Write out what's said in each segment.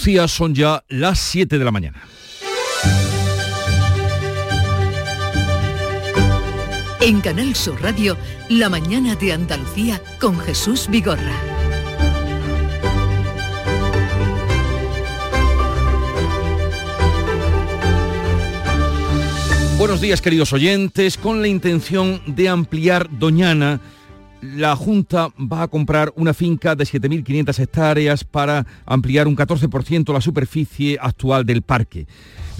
Son ya las 7 de la mañana. En Canal Sur Radio, La mañana de Andalucía con Jesús Vigorra. Buenos días queridos oyentes, con la intención de ampliar Doñana la Junta va a comprar una finca de 7.500 hectáreas para ampliar un 14% la superficie actual del parque.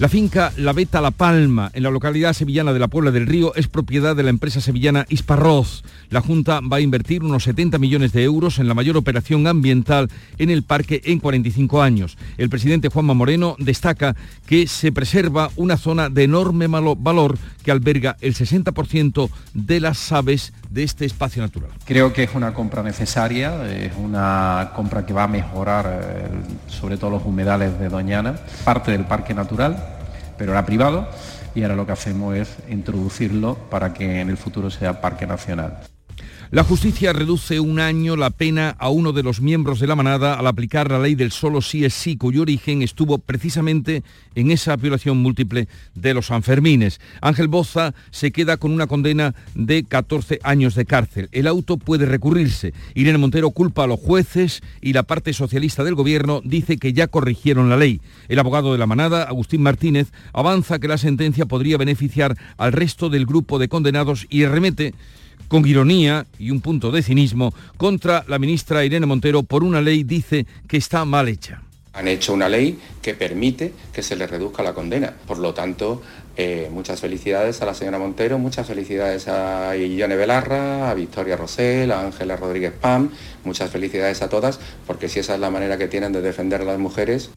La finca La Beta La Palma, en la localidad sevillana de la Puebla del Río, es propiedad de la empresa sevillana Isparroz. La Junta va a invertir unos 70 millones de euros en la mayor operación ambiental en el parque en 45 años. El presidente Juanma Moreno destaca que se preserva una zona de enorme valor que alberga el 60% de las aves de este espacio natural. Creo que es una compra necesaria, es una compra que va a mejorar eh, sobre todo los humedales de Doñana, parte del parque natural, pero era privado y ahora lo que hacemos es introducirlo para que en el futuro sea parque nacional. La justicia reduce un año la pena a uno de los miembros de la manada al aplicar la ley del solo sí es sí, cuyo origen estuvo precisamente en esa violación múltiple de los Sanfermines. Ángel Boza se queda con una condena de 14 años de cárcel. El auto puede recurrirse. Irene Montero culpa a los jueces y la parte socialista del gobierno dice que ya corrigieron la ley. El abogado de la manada, Agustín Martínez, avanza que la sentencia podría beneficiar al resto del grupo de condenados y remete con ironía y un punto de cinismo contra la ministra Irene Montero por una ley, dice, que está mal hecha. Han hecho una ley que permite que se le reduzca la condena. Por lo tanto, eh, muchas felicidades a la señora Montero, muchas felicidades a Ione Belarra, a Victoria Rosell, a Ángela Rodríguez Pam, muchas felicidades a todas, porque si esa es la manera que tienen de defender a las mujeres,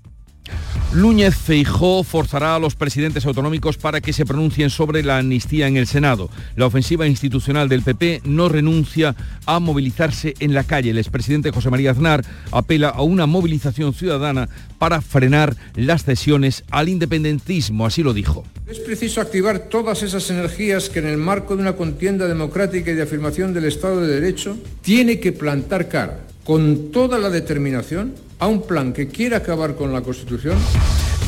Núñez Feijó forzará a los presidentes autonómicos para que se pronuncien sobre la amnistía en el Senado. La ofensiva institucional del PP no renuncia a movilizarse en la calle. El expresidente José María Aznar apela a una movilización ciudadana para frenar las cesiones al independentismo, así lo dijo. Es preciso activar todas esas energías que en el marco de una contienda democrática y de afirmación del Estado de Derecho tiene que plantar cara con toda la determinación a un plan que quiere acabar con la Constitución.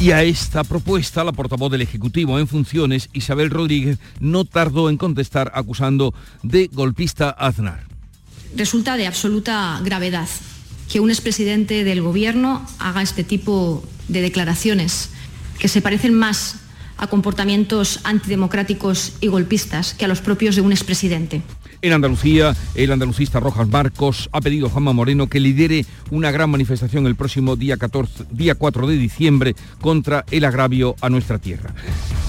Y a esta propuesta, la portavoz del Ejecutivo en funciones, Isabel Rodríguez, no tardó en contestar acusando de golpista a Aznar. Resulta de absoluta gravedad que un expresidente del Gobierno haga este tipo de declaraciones que se parecen más a comportamientos antidemocráticos y golpistas que a los propios de un expresidente. En Andalucía, el andalucista Rojas Marcos ha pedido a Juanma Moreno que lidere una gran manifestación el próximo día, 14, día 4 de diciembre contra el agravio a nuestra tierra.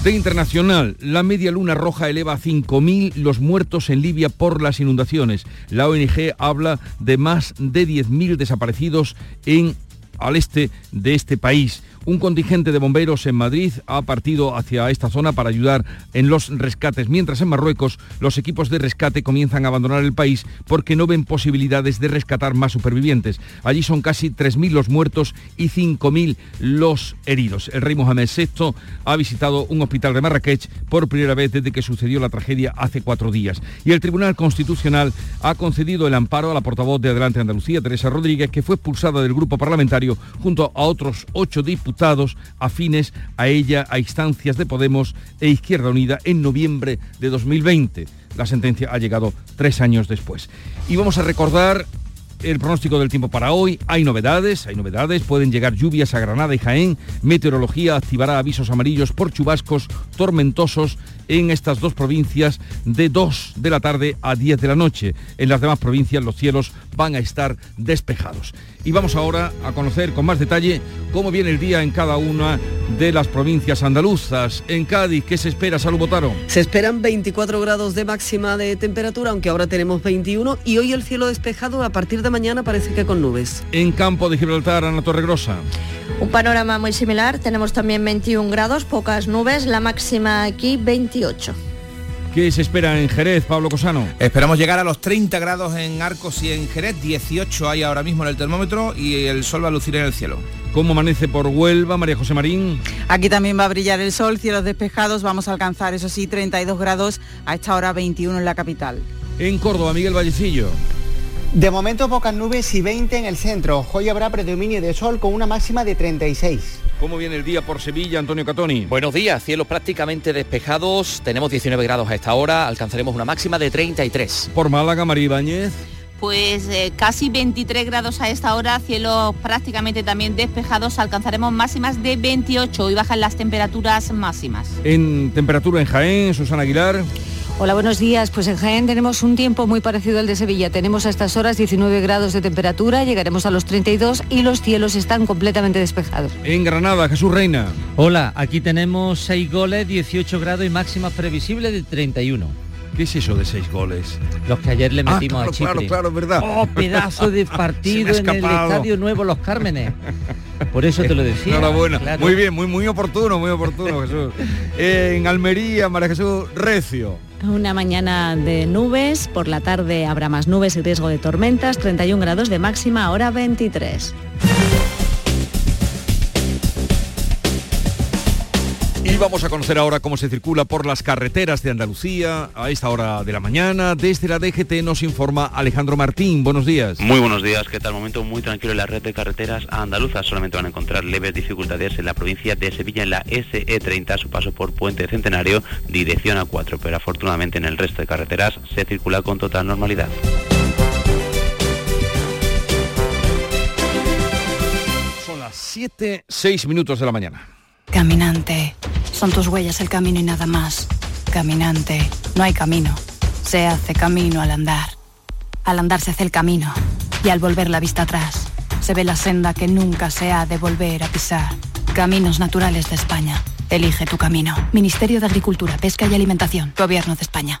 De internacional, la Media Luna Roja eleva a 5.000 los muertos en Libia por las inundaciones. La ONG habla de más de 10.000 desaparecidos en al este de este país. Un contingente de bomberos en Madrid ha partido hacia esta zona para ayudar en los rescates, mientras en Marruecos los equipos de rescate comienzan a abandonar el país porque no ven posibilidades de rescatar más supervivientes. Allí son casi 3.000 los muertos y 5.000 los heridos. El rey Mohamed VI ha visitado un hospital de Marrakech por primera vez desde que sucedió la tragedia hace cuatro días. Y el Tribunal Constitucional ha concedido el amparo a la portavoz de Adelante Andalucía, Teresa Rodríguez, que fue expulsada del grupo parlamentario junto a otros ocho diputados afines a ella a instancias de Podemos e Izquierda Unida en noviembre de 2020. La sentencia ha llegado tres años después. Y vamos a recordar el pronóstico del tiempo para hoy. Hay novedades, hay novedades. Pueden llegar lluvias a Granada y Jaén. Meteorología activará avisos amarillos por chubascos tormentosos en estas dos provincias de 2 de la tarde a 10 de la noche. En las demás provincias los cielos van a estar despejados. Y vamos ahora a conocer con más detalle cómo viene el día en cada una de las provincias andaluzas. En Cádiz, ¿qué se espera, Salud Botaro? Se esperan 24 grados de máxima de temperatura, aunque ahora tenemos 21, y hoy el cielo despejado a partir de mañana parece que con nubes. En Campo de Gibraltar, Ana Torregrosa. Un panorama muy similar, tenemos también 21 grados, pocas nubes, la máxima aquí 28. ¿Qué se espera en Jerez, Pablo Cosano? Esperamos llegar a los 30 grados en Arcos y en Jerez, 18 hay ahora mismo en el termómetro y el sol va a lucir en el cielo. ¿Cómo amanece por Huelva, María José Marín? Aquí también va a brillar el sol, cielos despejados, vamos a alcanzar, eso sí, 32 grados, a esta hora 21 en la capital. En Córdoba, Miguel Vallecillo. De momento pocas nubes y 20 en el centro. Hoy habrá predominio de sol con una máxima de 36. ¿Cómo viene el día por Sevilla, Antonio Catoni? Buenos días, cielos prácticamente despejados. Tenemos 19 grados a esta hora, alcanzaremos una máxima de 33. Por Málaga, María Ibáñez. Pues eh, casi 23 grados a esta hora, cielos prácticamente también despejados, alcanzaremos máximas de 28 y bajan las temperaturas máximas. En temperatura en Jaén, Susana Aguilar. Hola, buenos días. Pues en Jaén tenemos un tiempo muy parecido al de Sevilla. Tenemos a estas horas 19 grados de temperatura, llegaremos a los 32 y los cielos están completamente despejados. En Granada, Jesús Reina. Hola, aquí tenemos 6 goles, 18 grados y máxima previsible de 31. ¿Qué es eso de seis goles? Los que ayer le Ah, metimos claro, a Chipre. claro, claro, verdad. Oh, pedazo de partido en el. Estadio Nuevo Los Cármenes. Por eso te lo decía. Enhorabuena. claro. Muy bien, muy, muy oportuno, muy oportuno, Jesús. En Almería, María Jesús Recio. Una mañana de nubes, por la tarde habrá más nubes y riesgo de tormentas, 31 grados de máxima, ahora 23. Vamos a conocer ahora cómo se circula por las carreteras de Andalucía a esta hora de la mañana. Desde la DGT nos informa Alejandro Martín. Buenos días. Muy buenos días, que tal momento muy tranquilo en la red de carreteras andaluzas. Solamente van a encontrar leves dificultades en la provincia de Sevilla en la SE30 a su paso por Puente Centenario, dirección a 4, pero afortunadamente en el resto de carreteras se circula con total normalidad. Son las 7, 6 minutos de la mañana. Caminante, son tus huellas el camino y nada más. Caminante, no hay camino. Se hace camino al andar. Al andar se hace el camino y al volver la vista atrás se ve la senda que nunca se ha de volver a pisar. Caminos Naturales de España. Elige tu camino. Ministerio de Agricultura, Pesca y Alimentación. Gobierno de España.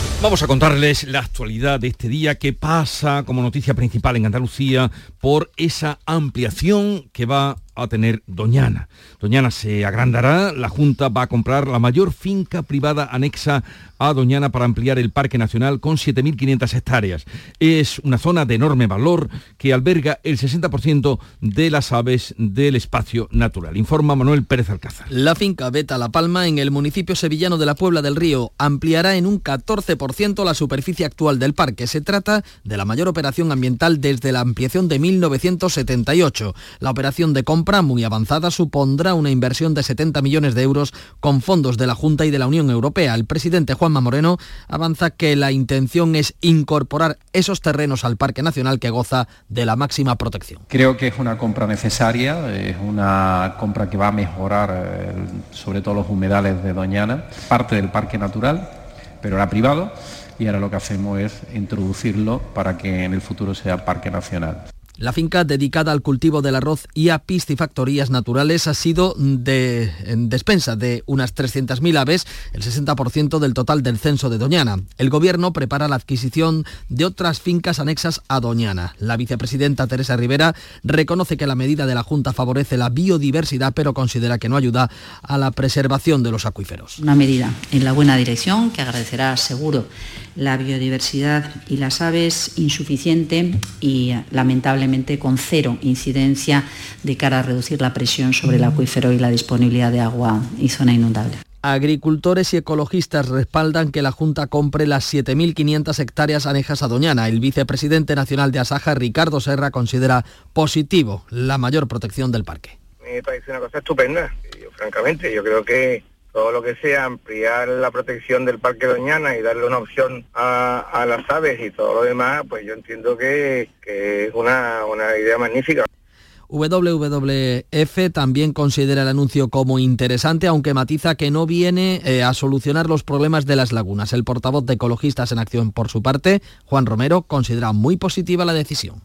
Vamos a contarles la actualidad de este día que pasa como noticia principal en Andalucía por esa ampliación que va a tener Doñana. Doñana se agrandará, la Junta va a comprar la mayor finca privada anexa a Doñana para ampliar el Parque Nacional con 7.500 hectáreas. Es una zona de enorme valor que alberga el 60% de las aves del espacio natural. Informa Manuel Pérez Alcázar. La finca Beta La Palma, en el municipio sevillano de la Puebla del Río, ampliará en un 14% la superficie actual del parque. Se trata de la mayor operación ambiental desde la ampliación de 1978. La operación de compra, muy avanzada, supondrá una inversión de 70 millones de euros con fondos de la Junta y de la Unión Europea. El presidente Juanma Moreno avanza que la intención es incorporar esos terrenos al Parque Nacional que goza de la máxima protección. Creo que es una compra necesaria, es una compra que va a mejorar eh, sobre todo los humedales de Doñana, parte del parque natural, pero era privado y ahora lo que hacemos es introducirlo para que en el futuro sea parque nacional. La finca dedicada al cultivo del arroz y a piscifactorías naturales ha sido de en despensa de unas 300.000 aves, el 60% del total del censo de Doñana. El gobierno prepara la adquisición de otras fincas anexas a Doñana. La vicepresidenta Teresa Rivera reconoce que la medida de la Junta favorece la biodiversidad, pero considera que no ayuda a la preservación de los acuíferos. Una medida en la buena dirección que agradecerá seguro la biodiversidad y las aves insuficiente y lamentablemente con cero incidencia de cara a reducir la presión sobre el acuífero y la disponibilidad de agua y zona inundable. Agricultores y ecologistas respaldan que la Junta compre las 7.500 hectáreas anejas a Doñana. El vicepresidente nacional de Asaja, Ricardo Serra, considera positivo la mayor protección del parque. Me parece una cosa estupenda, yo, francamente. Yo creo que todo lo que sea ampliar la protección del Parque Doñana y darle una opción a, a las aves y todo lo demás, pues yo entiendo que, que es una, una idea magnífica. WWF también considera el anuncio como interesante, aunque matiza que no viene eh, a solucionar los problemas de las lagunas. El portavoz de Ecologistas en Acción, por su parte, Juan Romero, considera muy positiva la decisión.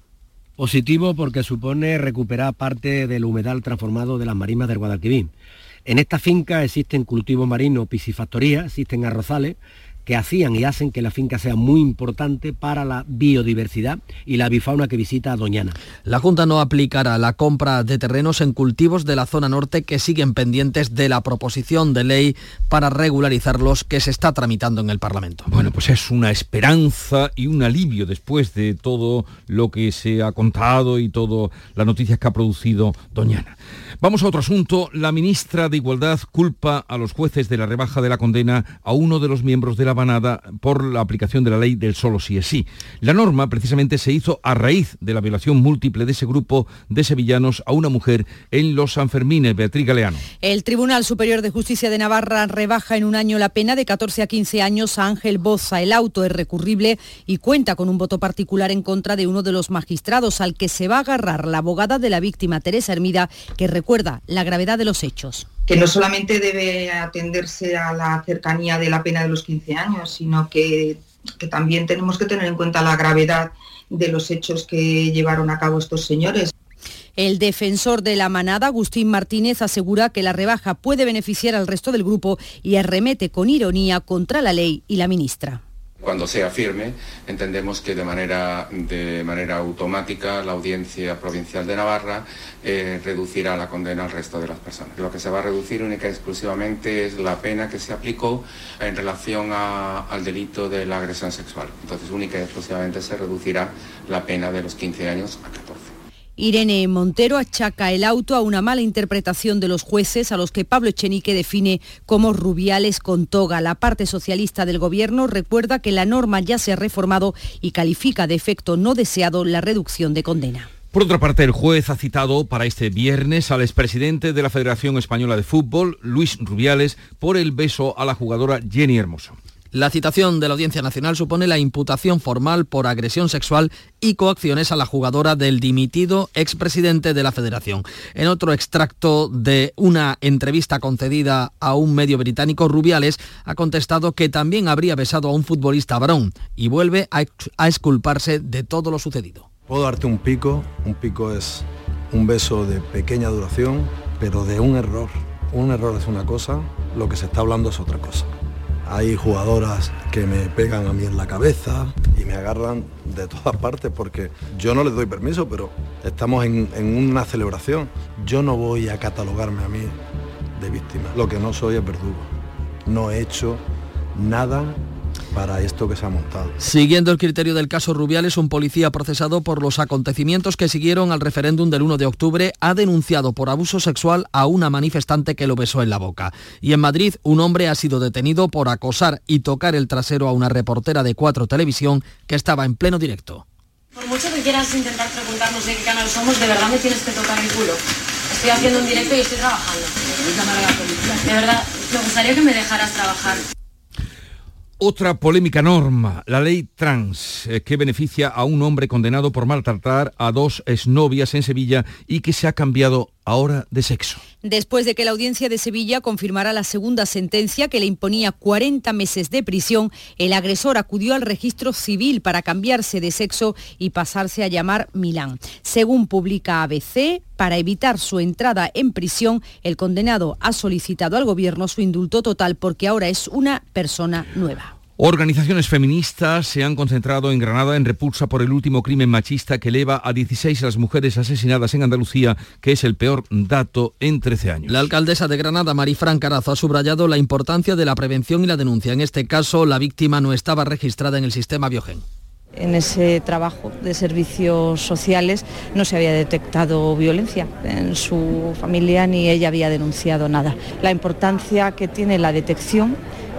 Positivo porque supone recuperar parte del humedal transformado de las marismas del Guadalquivir. En esta finca existen cultivos marinos, piscifactorías, existen arrozales que hacían y hacen que la finca sea muy importante para la biodiversidad y la bifauna que visita a Doñana. La Junta no aplicará la compra de terrenos en cultivos de la zona norte que siguen pendientes de la proposición de ley para regularizarlos que se está tramitando en el Parlamento. Bueno, pues es una esperanza y un alivio después de todo lo que se ha contado y todas las noticias que ha producido Doñana. Vamos a otro asunto. La ministra de Igualdad culpa a los jueces de la rebaja de la condena a uno de los miembros de la banada por la aplicación de la ley del solo sí es sí. La norma precisamente se hizo a raíz de la violación múltiple de ese grupo de sevillanos a una mujer en los Sanfermines. Beatriz Galeano. El Tribunal Superior de Justicia de Navarra rebaja en un año la pena de 14 a 15 años a Ángel Boza. El auto es recurrible y cuenta con un voto particular en contra de uno de los magistrados al que se va a agarrar la abogada de la víctima Teresa Hermida, que recuerda la gravedad de los hechos que no solamente debe atenderse a la cercanía de la pena de los 15 años, sino que, que, también tenemos que tener en cuenta la gravedad de los hechos que llevaron a cabo estos señores. El defensor de la manada, Agustín Martínez, asegura que la rebaja puede beneficiar al resto del grupo y arremete con ironía contra la ley y la ministra. Cuando sea firme, entendemos que de manera, de manera automática la Audiencia Provincial de Navarra eh, reducirá la condena al resto de las personas. Lo que se va a reducir única y exclusivamente es la pena que se aplicó en relación al delito de la agresión sexual. Entonces, única y exclusivamente se reducirá la pena de los 15 años a 14. Irene Montero achaca el auto a una mala interpretación de los jueces a los que Pablo Echenique define como rubiales con toga. La parte socialista del gobierno recuerda que la norma ya se ha reformado y califica de efecto no deseado la reducción de condena. Por otra parte, el juez ha citado para este viernes al expresidente de la Federación Española de Fútbol, Luis Rubiales, por el beso a la jugadora Jenny Hermoso. La citación de la Audiencia Nacional supone la imputación formal por agresión sexual y coacciones a la jugadora del dimitido expresidente de la Federación. En otro extracto de una entrevista concedida a un medio británico, Rubiales ha contestado que también habría besado a un futbolista varón y vuelve a, a exculparse de todo lo sucedido. Puedo darte un pico, un pico es un beso de pequeña duración, pero de un error. Un error es una cosa, lo que se está hablando es otra cosa. Hay jugadoras que me pegan a mí en la cabeza y me agarran de todas partes porque yo no les doy permiso, pero estamos en, una celebración. Yo no voy a catalogarme a mí de víctima. Lo que no soy es verdugo. No he hecho nada para esto que se ha montado. Siguiendo el criterio del caso Rubiales, un policía procesado por los acontecimientos que siguieron al referéndum del 1 de octubre ha denunciado por abuso sexual a una manifestante que lo besó en la boca. Y en Madrid, un hombre ha sido detenido por acosar y tocar el trasero a una reportera de Cuatro Televisión que estaba en pleno directo. Por mucho que quieras intentar preguntarnos de qué canal somos, de verdad me tienes que tocar el culo. Estoy haciendo un directo y estoy trabajando. De verdad, me gustaría que me dejaras trabajar. Otra polémica norma, la ley trans, eh, que beneficia a un hombre condenado por maltratar a dos exnovias en Sevilla y que se ha cambiado ahora de sexo. Después de que la audiencia de Sevilla confirmara la segunda sentencia que le imponía 40 meses de prisión, el agresor acudió al registro civil para cambiarse de sexo y pasarse a llamar Milán. Según publica ABC, para evitar su entrada en prisión, el condenado ha solicitado al gobierno su indulto total porque ahora es una persona nueva. Organizaciones feministas se han concentrado en Granada en repulsa por el último crimen machista que eleva a 16 las mujeres asesinadas en Andalucía, que es el peor dato en 13 años. La alcaldesa de Granada, Marifran Carazo, ha subrayado la importancia de la prevención y la denuncia. En este caso, la víctima no estaba registrada en el sistema Biogen. En ese trabajo de servicios sociales no se había detectado violencia en su familia ni ella había denunciado nada. La importancia que tiene la detección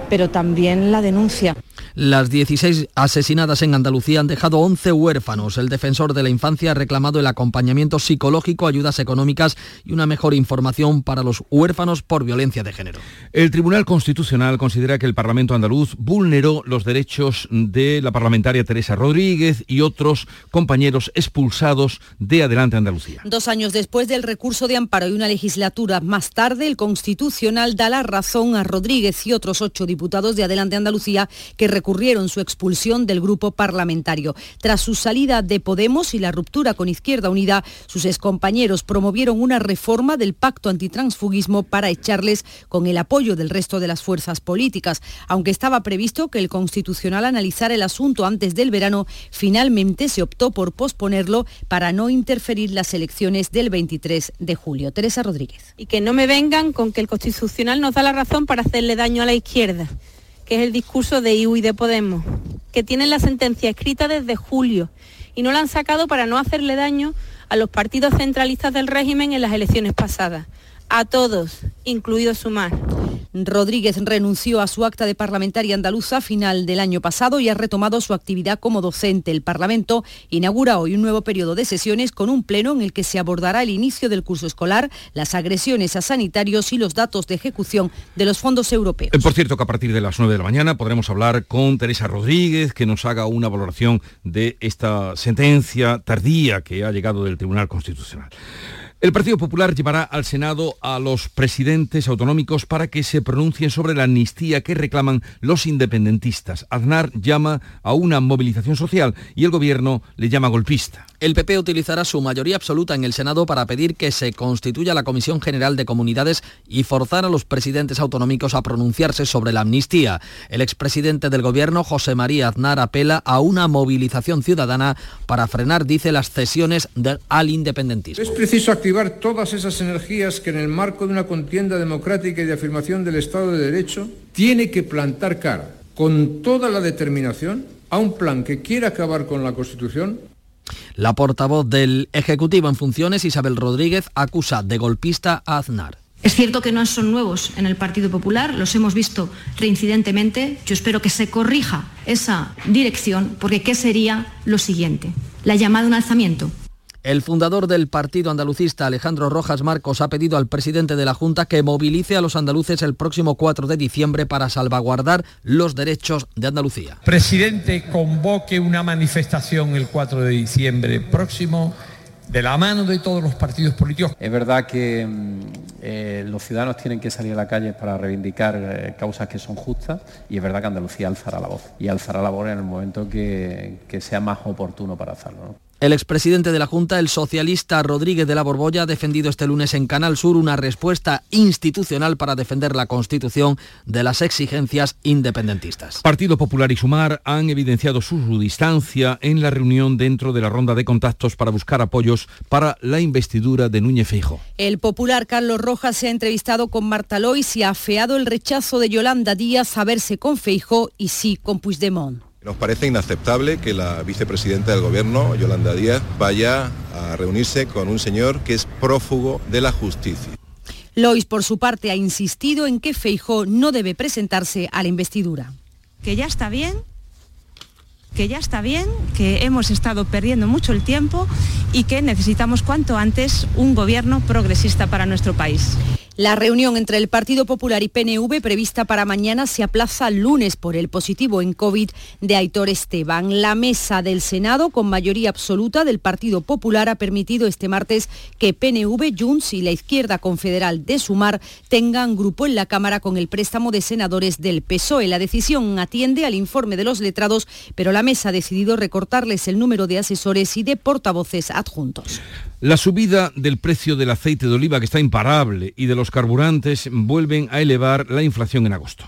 pero también la denuncia. Las 16 asesinadas en Andalucía han dejado 11 huérfanos. El defensor de la infancia ha reclamado el acompañamiento psicológico, ayudas económicas y una mejor información para los huérfanos por violencia de género. El Tribunal Constitucional considera que el Parlamento andaluz vulneró los derechos de la parlamentaria Teresa Rodríguez y otros compañeros expulsados de Adelante Andalucía. Dos años después del recurso de amparo y una legislatura más tarde, el Constitucional da la razón a Rodríguez y otros ocho diputados de Adelante Andalucía que recurrieron su expulsión del grupo parlamentario. Tras su salida de Podemos y la ruptura con Izquierda Unida, sus excompañeros promovieron una reforma del pacto antitransfugismo para echarles con el apoyo del resto de las fuerzas políticas. Aunque estaba previsto que el Constitucional analizara el asunto antes del verano, finalmente se optó por posponerlo para no interferir las elecciones del 23 de julio. Teresa Rodríguez. Y que no me vengan con que el Constitucional nos da la razón para hacerle daño a la izquierda, que es el discurso de IU y de Podemos, que tienen la sentencia escrita desde julio y no la han sacado para no hacerle daño a los partidos centralistas del régimen en las elecciones pasadas a todos, incluido Sumar. Rodríguez renunció a su acta de parlamentaria andaluza a final del año pasado y ha retomado su actividad como docente. El Parlamento inaugura hoy un nuevo periodo de sesiones con un pleno en el que se abordará el inicio del curso escolar, las agresiones a sanitarios y los datos de ejecución de los fondos europeos. Eh, por cierto que a partir de las 9 de la mañana podremos hablar con Teresa Rodríguez que nos haga una valoración de esta sentencia tardía que ha llegado del Tribunal Constitucional. El Partido Popular llevará al Senado a los presidentes autonómicos para que se pronuncien sobre la amnistía que reclaman los independentistas. Aznar llama a una movilización social y el gobierno le llama golpista. El PP utilizará su mayoría absoluta en el Senado para pedir que se constituya la Comisión General de Comunidades y forzar a los presidentes autonómicos a pronunciarse sobre la amnistía. El expresidente del gobierno, José María Aznar, apela a una movilización ciudadana para frenar, dice, las cesiones al independentismo. Es preciso activar todas esas energías que en el marco de una contienda democrática y de afirmación del Estado de Derecho tiene que plantar cara con toda la determinación a un plan que quiera acabar con la Constitución la portavoz del Ejecutivo en funciones, Isabel Rodríguez, acusa de golpista a Aznar. Es cierto que no son nuevos en el Partido Popular, los hemos visto reincidentemente. Yo espero que se corrija esa dirección, porque ¿qué sería lo siguiente? La llamada a un alzamiento el fundador del partido andalucista, Alejandro Rojas Marcos, ha pedido al presidente de la Junta que movilice a los andaluces el próximo 4 de diciembre para salvaguardar los derechos de Andalucía. Presidente, convoque una manifestación el 4 de diciembre próximo de la mano de todos los partidos políticos. Es verdad que mm, eh, los ciudadanos tienen que salir a la calle para reivindicar eh, causas que son justas y es verdad que Andalucía alzará la voz y alzará la voz en el momento que, sea más oportuno para hacerlo. El expresidente de la Junta, el socialista Rodríguez de la Borbolla, ha defendido este lunes en Canal Sur una respuesta institucional para defender la Constitución de las exigencias independentistas. Partido Popular y Sumar han evidenciado su distancia en la reunión dentro de la ronda de contactos para buscar apoyos para la investidura de Núñez Feijo. El popular Carlos Rojas se ha entrevistado con Marta Lois y ha afeado el rechazo de Yolanda Díaz a verse con Feijo y sí con Puigdemont. Nos parece inaceptable que la vicepresidenta del Gobierno, Yolanda Díaz, vaya a reunirse con un señor que es prófugo de la justicia. Lois, por su parte, ha insistido en que Feijó no debe presentarse a la investidura. Que ya está bien, que ya está bien, que hemos estado perdiendo mucho el tiempo y que necesitamos cuanto antes un gobierno progresista para nuestro país. La reunión entre el Partido Popular y PNV prevista para mañana se aplaza lunes por el positivo en COVID de Aitor Esteban. La mesa del Senado, con mayoría absoluta del Partido Popular, ha permitido este martes que PNV, Junts y la izquierda confederal de Sumar tengan grupo en la Cámara con el préstamo de senadores del PSOE. La decisión atiende al informe de los letrados, pero la mesa ha decidido recortarles el número de asesores y de portavoces adjuntos. La subida del precio del aceite de oliva, que está imparable, y de los carburantes vuelven a elevar la inflación en agosto.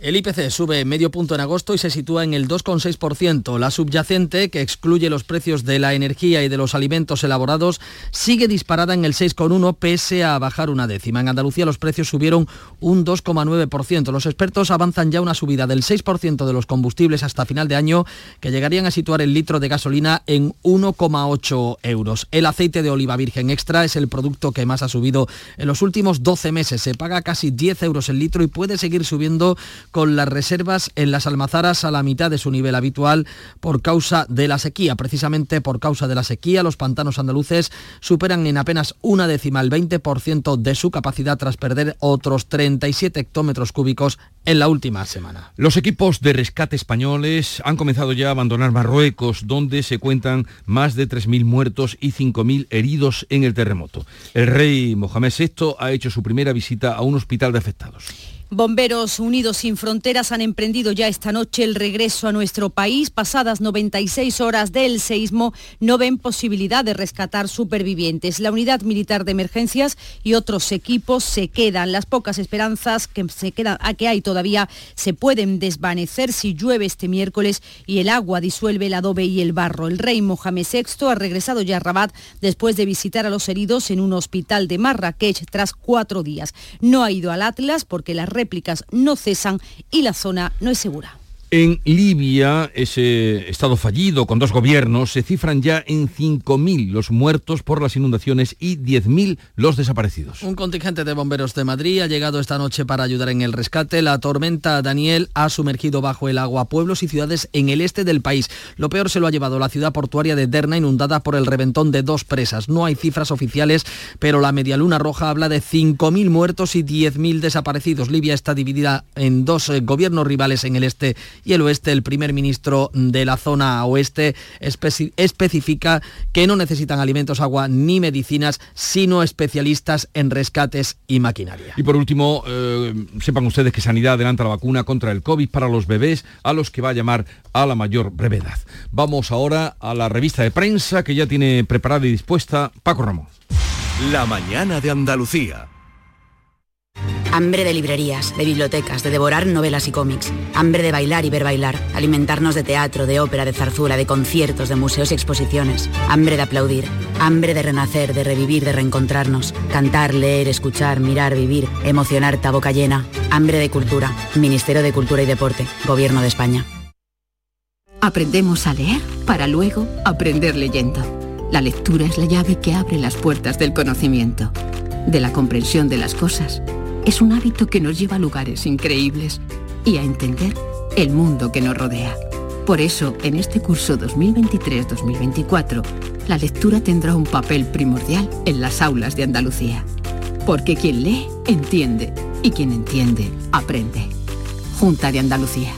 El IPC sube medio punto en agosto y se sitúa en el 2,6%. La subyacente, que excluye los precios de la energía y de los alimentos elaborados, sigue disparada en el 6,1 pese a bajar una décima. En Andalucía los precios subieron un 2,9%. Los expertos avanzan ya una subida del 6% de los combustibles hasta final de año que llegarían a situar el litro de gasolina en 1,8 euros. El aceite de oliva virgen extra es el producto que más ha subido en los últimos 12 meses. Se paga casi 10 euros el litro y puede seguir subiendo con las reservas en las almazaras a la mitad de su nivel habitual por causa de la sequía. Precisamente por causa de la sequía, los pantanos andaluces superan en apenas una décima el 20% de su capacidad tras perder otros 37 hectómetros cúbicos en la última semana. Los equipos de rescate españoles han comenzado ya a abandonar Marruecos, donde se cuentan más de 3.000 muertos y 5.000 heridos en el terremoto. El rey Mohamed VI ha hecho su primera visita a un hospital de afectados. Bomberos Unidos sin Fronteras han emprendido ya esta noche el regreso a nuestro país. Pasadas 96 horas del seismo, no ven posibilidad de rescatar supervivientes. La unidad militar de emergencias y otros equipos se quedan. Las pocas esperanzas que, se quedan, a que hay todavía se pueden desvanecer si llueve este miércoles y el agua disuelve el adobe y el barro. El rey Mohamed VI ha regresado ya a Rabat después de visitar a los heridos en un hospital de Marrakech tras cuatro días. No ha ido al Atlas porque las réplicas no cesan y la zona no es segura. En Libia, ese estado fallido con dos gobiernos, se cifran ya en 5.000 los muertos por las inundaciones y 10.000 los desaparecidos. Un contingente de bomberos de Madrid ha llegado esta noche para ayudar en el rescate. La tormenta Daniel ha sumergido bajo el agua pueblos y ciudades en el este del país. Lo peor se lo ha llevado la ciudad portuaria de Derna, inundada por el reventón de dos presas. No hay cifras oficiales, pero la Medialuna Roja habla de 5.000 muertos y 10.000 desaparecidos. Libia está dividida en dos eh, gobiernos rivales en el este y el oeste, el primer ministro de la zona oeste especifica que no necesitan alimentos, agua ni medicinas, sino especialistas en rescates y maquinaria. Y por último, eh, sepan ustedes que Sanidad adelanta la vacuna contra el COVID para los bebés a los que va a llamar a la mayor brevedad. Vamos ahora a la revista de prensa que ya tiene preparada y dispuesta Paco Ramón. La mañana de Andalucía. Hambre de librerías, de bibliotecas, de devorar novelas y cómics. Hambre de bailar y ver bailar. Alimentarnos de teatro, de ópera, de zarzuela, de conciertos, de museos y exposiciones. Hambre de aplaudir. Hambre de renacer, de revivir, de reencontrarnos. Cantar, leer, escuchar, mirar, vivir. Emocionar, boca llena. Hambre de cultura. Ministerio de Cultura y Deporte. Gobierno de España. Aprendemos a leer para luego aprender leyendo. La lectura es la llave que abre las puertas del conocimiento, de la comprensión de las cosas es un hábito que nos lleva a lugares increíbles y a entender el mundo que nos rodea. Por eso, en este curso 2023-2024, la lectura tendrá un papel primordial en las aulas de Andalucía. Porque quien lee, entiende, y quien entiende, aprende. Junta de Andalucía.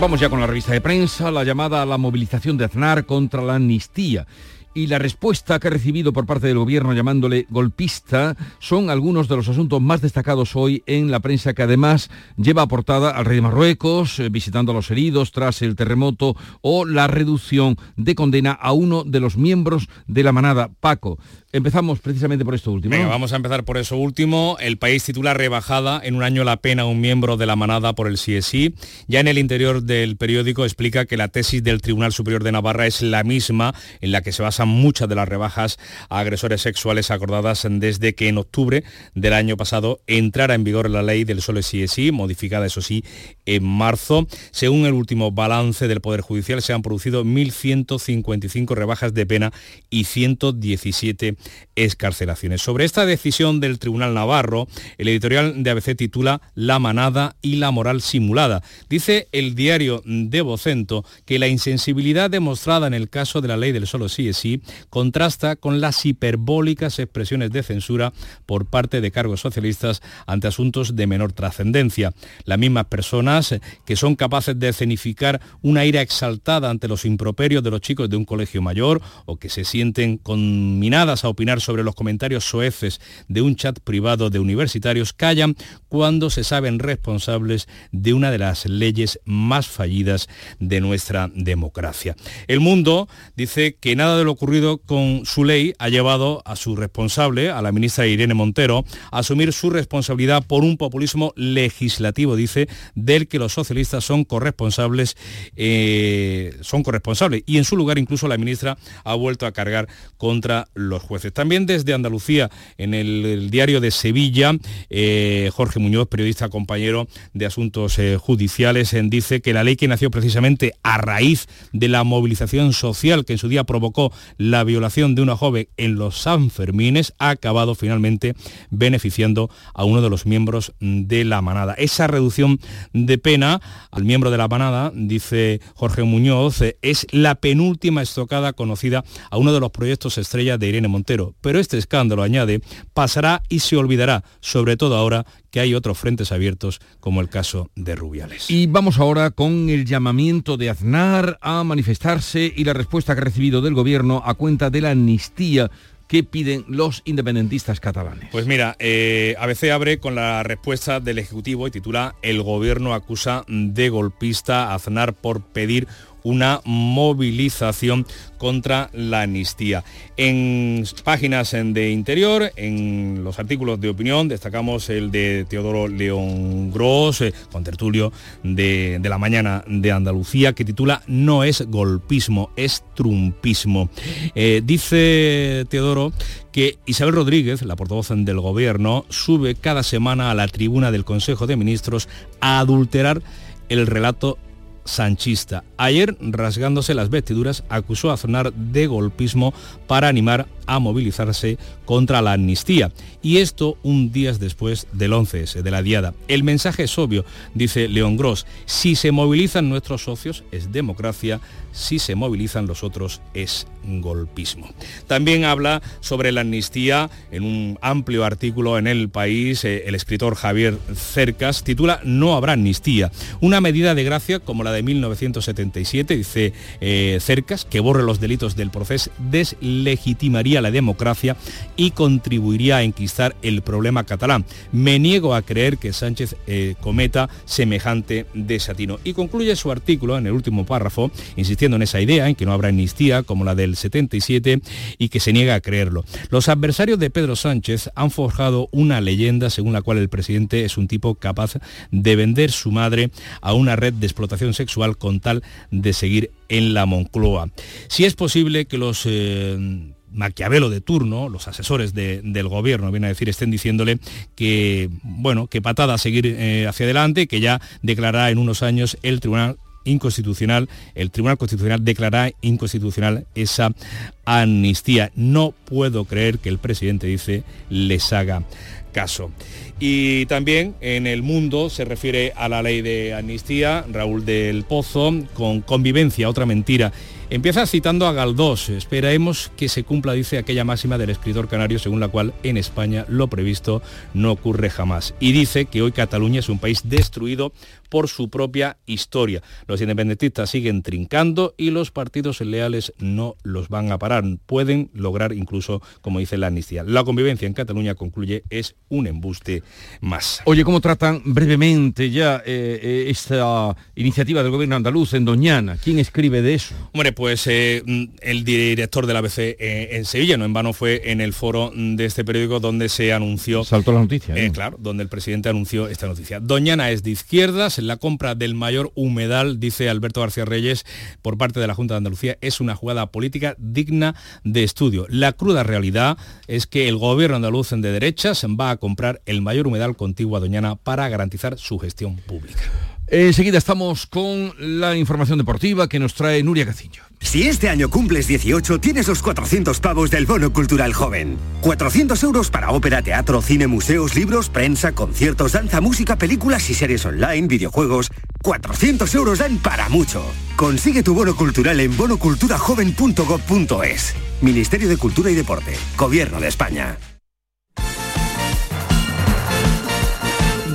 Vamos ya con la revista de prensa, la llamada a la movilización de Aznar contra la amnistía y la respuesta que ha recibido por parte del gobierno llamándole golpista son algunos de los asuntos más destacados hoy en la prensa que además lleva aportada al rey de Marruecos, eh, visitando a los heridos tras el terremoto o la reducción de condena a uno de los miembros de la manada, Paco. Empezamos precisamente por esto último. Venga, vamos a empezar por eso último. El país titula rebajada en un año la pena a un miembro de la manada por el CSI. Ya en el interior del periódico explica que la tesis del Tribunal Superior de Navarra es la misma en la que se basan muchas de las rebajas a agresores sexuales acordadas desde que en octubre del año pasado entrara en vigor la ley del solo CSI, modificada eso sí en marzo. Según el último balance del Poder Judicial se han producido 1.155 rebajas de pena y 117 escarcelaciones. Sobre esta decisión del Tribunal Navarro, el editorial de ABC titula La manada y la moral simulada. Dice el diario de Vocento que la insensibilidad demostrada en el caso de la ley del solo sí es sí contrasta con las hiperbólicas expresiones de censura por parte de cargos socialistas ante asuntos de menor trascendencia. Las mismas personas que son capaces de escenificar una ira exaltada ante los improperios de los chicos de un colegio mayor o que se sienten conminadas a opinar sobre los comentarios soeces de un chat privado de universitarios callan cuando se saben responsables de una de las leyes más fallidas de nuestra democracia. El mundo dice que nada de lo ocurrido con su ley ha llevado a su responsable, a la ministra Irene Montero, a asumir su responsabilidad por un populismo legislativo, dice, del que los socialistas son corresponsables, eh, son corresponsables. Y en su lugar incluso la ministra ha vuelto a cargar contra los jueces También desde Andalucía, en el, diario de Sevilla, eh, Jorge Muñoz, periodista compañero de Asuntos eh, Judiciales, dice que la ley que nació precisamente a raíz de la movilización social que en su día provocó la violación de una joven en los Sanfermines ha acabado finalmente beneficiando a uno de los miembros de la manada. Esa reducción de pena al miembro de la manada, dice Jorge Muñoz, es la penúltima estocada conocida a uno de los proyectos estrella de Irene Montero. Pero este escándalo, añade, pasará y se olvidará, sobre todo ahora que hay otros frentes abiertos como el caso de Rubiales. Y vamos ahora con el llamamiento de Aznar a manifestarse y la respuesta que ha recibido del gobierno a cuenta de la amnistía que piden los independentistas catalanes. Pues mira, eh, ABC abre con la respuesta del Ejecutivo y titula El gobierno acusa de golpista a Aznar por pedir una movilización contra la amnistía. En páginas de interior, en los artículos de opinión, destacamos el de Teodoro León Gros, eh, con tertulio de, la mañana de Andalucía, que titula No es golpismo, es trumpismo. Eh, dice Teodoro que Isabel Rodríguez, la portavoz del gobierno, sube cada semana a la tribuna del Consejo de Ministros a adulterar el relato sanchista. Ayer, rasgándose las vestiduras, acusó a Aznar de golpismo para animar a movilizarse contra la amnistía. Y esto un día después del 11S, de la diada. El mensaje es obvio, dice León Gross. Si se movilizan nuestros socios es democracia, si se movilizan los otros es golpismo. También habla sobre la amnistía en un amplio artículo en El País, eh, el escritor Javier Cercas, titula No habrá amnistía. Una medida de gracia como la de 1977, dice eh, Cercas, que borre los delitos del proceso, deslegitimaría la democracia y contribuiría a enquistar el problema catalán. Me niego a creer que Sánchez eh, cometa semejante desatino. Y concluye su artículo en el último párrafo, insistiendo en esa idea, en que no habrá amnistía como la del 77 y que se niega a creerlo. Los adversarios de Pedro Sánchez han forjado una leyenda según la cual el presidente es un tipo capaz de vender su madre a una red de explotación sexual con tal de seguir en la Moncloa. Si es posible que los... Eh, Maquiavelo de turno, los asesores del gobierno, viene a decir, estén diciéndole que, bueno, que patada a seguir eh, hacia adelante, que ya declarará en unos años el Tribunal inconstitucional, el Tribunal Constitucional declarará inconstitucional esa amnistía. No puedo creer que el presidente dice les haga caso. Y también en el mundo se refiere a la ley de amnistía, Raúl del Pozo, con convivencia, otra mentira Empieza citando a Galdós. Esperemos que se cumpla, dice aquella máxima del escritor canario, según la cual en España lo previsto no ocurre jamás. Y dice que hoy Cataluña es un país destruido por su propia historia. Los independentistas siguen trincando y los partidos leales no los van a parar. Pueden lograr incluso, como dice la amnistía. La convivencia en Cataluña, concluye, es un embuste más. Oye, ¿cómo tratan brevemente ya eh, eh, esta iniciativa del gobierno andaluz en Doñana? ¿Quién escribe de eso? Hombre, pues eh, el director de la ABC en Sevilla, no en vano fue en el foro de este periódico donde se anunció... Saltó la noticia. claro, donde el presidente anunció esta noticia. Doñana es de izquierdas, la compra del mayor humedal, dice Alberto García Reyes, por parte de la Junta de Andalucía, es una jugada política digna de estudio. La cruda realidad es que el gobierno andaluz de derechas va a comprar el mayor humedal contiguo a Doñana para garantizar su gestión pública. Enseguida estamos con la información deportiva que nos trae Nuria Caciño. Si este año cumples 18, tienes los 400 pavos del Bono Cultural Joven. 400 euros para ópera, teatro, cine, museos, libros, prensa, conciertos, danza, música, películas y series online, videojuegos. 400 euros dan para mucho. Consigue tu bono cultural en bonoculturajoven.gov.es. Ministerio de Cultura y Deporte. Gobierno de España.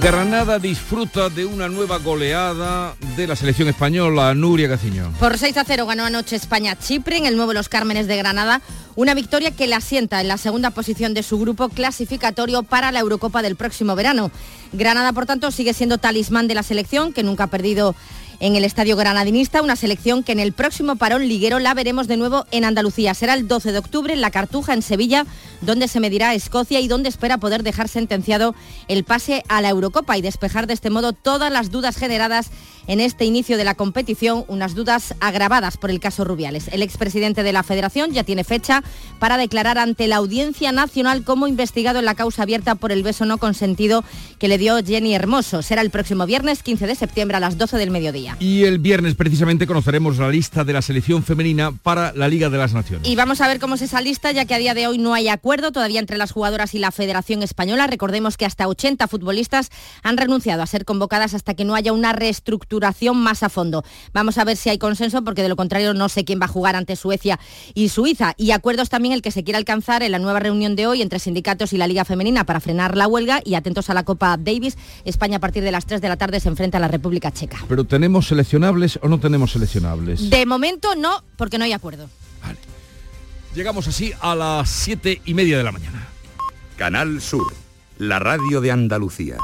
Granada disfruta de una nueva goleada de la selección española, Nuria Gaciño. Por 6 a 0 ganó anoche España-Chipre en el nuevo Los Cármenes de Granada, una victoria que la asienta en la segunda posición de su grupo clasificatorio para la Eurocopa del próximo verano. Granada, por tanto, sigue siendo talismán de la selección, que nunca ha perdido en el Estadio Granadinista, una selección que en el próximo parón liguero la veremos de nuevo en Andalucía. Será el 12 de octubre en La Cartuja, en Sevilla, donde se medirá Escocia y donde espera poder dejar sentenciado el pase a la Eurocopa y despejar de este modo todas las dudas generadas en este inicio de la competición, unas dudas agravadas por el caso Rubiales. El expresidente de la Federación ya tiene fecha para declarar ante la Audiencia Nacional como investigado en la causa abierta por el beso no consentido que le dio Jenny Hermoso. Será el próximo viernes 15 de septiembre a las 12 del mediodía. Y el viernes precisamente conoceremos la lista de la selección femenina para la Liga de las Naciones. Y vamos a ver cómo es esa lista, ya que a día de hoy no hay acuerdo todavía entre las jugadoras y la Federación Española. Recordemos que hasta 80 futbolistas han renunciado a ser convocadas hasta que no haya una reestructuración más a fondo. Vamos a ver si hay consenso, porque de lo contrario no sé quién va a jugar ante Suecia y Suiza. Y acuerdos también el que se quiera alcanzar en la nueva reunión de hoy entre sindicatos y la Liga Femenina para frenar la huelga y atentos a la Copa Davis. España a partir de las 3 de la tarde se enfrenta a la República Checa. ¿Pero tenemos seleccionables o no tenemos seleccionables? De momento no, porque no hay acuerdo. Llegamos así a las 7 y media de la mañana. Canal Sur, la radio de Andalucía.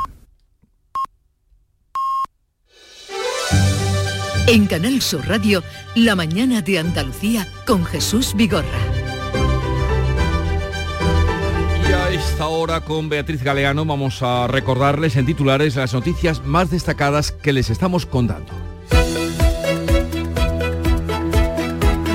En Canal Sur Radio, la mañana de Andalucía con Jesús Vigorra. Y a esta hora con Beatriz Galeano vamos a recordarles en titulares las noticias más destacadas que les estamos contando.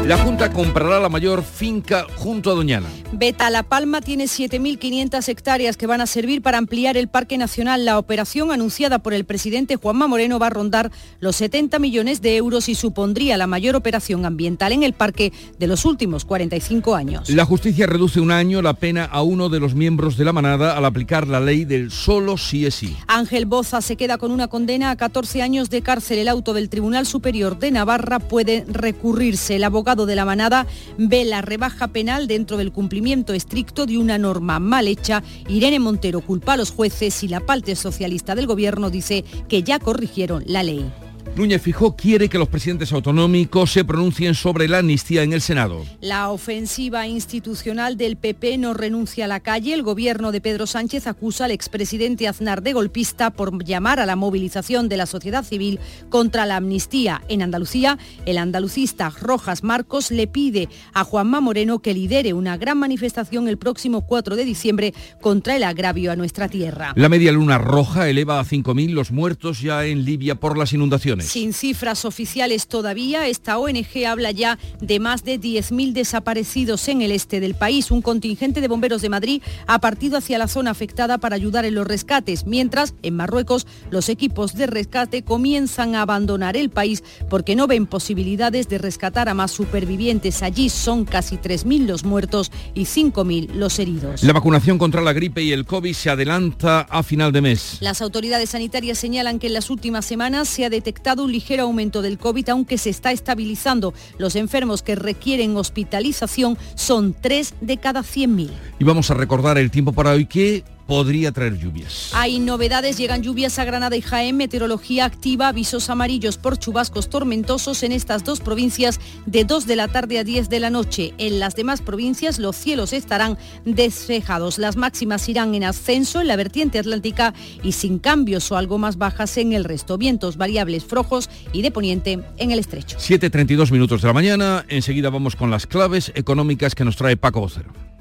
La Junta comprará la mayor finca junto a Doñana. Beta La Palma tiene 7.500 hectáreas que van a servir para ampliar el Parque Nacional. La operación anunciada por el presidente Juanma Moreno va a rondar los 70 millones de euros y supondría la mayor operación ambiental en el parque de los últimos 45 años. La justicia reduce un año la pena a uno de los miembros de la manada al aplicar la ley del solo sí es sí. Ángel Boza se queda con una condena a 14 años de cárcel. El auto del Tribunal Superior de Navarra puede recurrirse. El abogado de la manada ve la rebaja penal dentro del cumplimiento estricto de una norma mal hecha. Irene Montero culpa a los jueces y la parte socialista del gobierno dice que ya corrigieron la ley. Núñez Fijó quiere que los presidentes autonómicos se pronuncien sobre la amnistía en el Senado. La ofensiva institucional del PP no renuncia a la calle. El gobierno de Pedro Sánchez acusa al expresidente Aznar de golpista por llamar a la movilización de la sociedad civil contra la amnistía. En Andalucía, el andalucista Rojas Marcos le pide a Juanma Moreno que lidere una gran manifestación el próximo 4 de diciembre contra el agravio a nuestra tierra. La media luna roja eleva a 5.000 los muertos ya en Libia por las inundaciones. Sin cifras oficiales todavía, esta ONG habla ya de más de 10.000 desaparecidos en el este del país. Un contingente de bomberos de Madrid ha partido hacia la zona afectada para ayudar en los rescates, mientras en Marruecos los equipos de rescate comienzan a abandonar el país porque no ven posibilidades de rescatar a más supervivientes. Allí son casi 3.000 los muertos y 5.000 los heridos. La vacunación contra la gripe y el COVID se adelanta a final de mes. Las autoridades sanitarias señalan que en las últimas semanas se ha detectado un ligero aumento del COVID, aunque se está estabilizando. Los enfermos que requieren hospitalización son 3 de cada 100.000. Y vamos a recordar el tiempo para hoy que podría traer lluvias. Hay novedades, llegan lluvias a Granada y Jaén, meteorología activa, avisos amarillos por chubascos tormentosos en estas dos provincias de 2 de la tarde a 10 de la noche. En las demás provincias los cielos estarán despejados. Las máximas irán en ascenso en la vertiente atlántica y sin cambios o algo más bajas en el resto. Vientos variables flojos y de poniente en el estrecho. 7.32 minutos de la mañana, enseguida vamos con las claves económicas que nos trae Paco Vocero.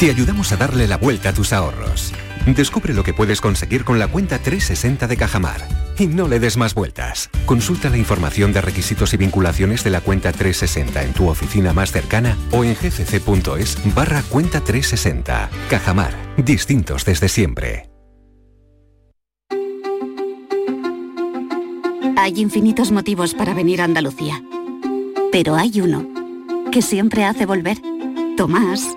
Te ayudamos a darle la vuelta a tus ahorros. Descubre lo que puedes conseguir con la cuenta 360 de Cajamar. Y no le des más vueltas. Consulta la información de requisitos y vinculaciones de la cuenta 360 en tu oficina más cercana o en gcc.es barra cuenta 360. Cajamar. Distintos desde siempre. Hay infinitos motivos para venir a Andalucía. Pero hay uno que siempre hace volver. Tomás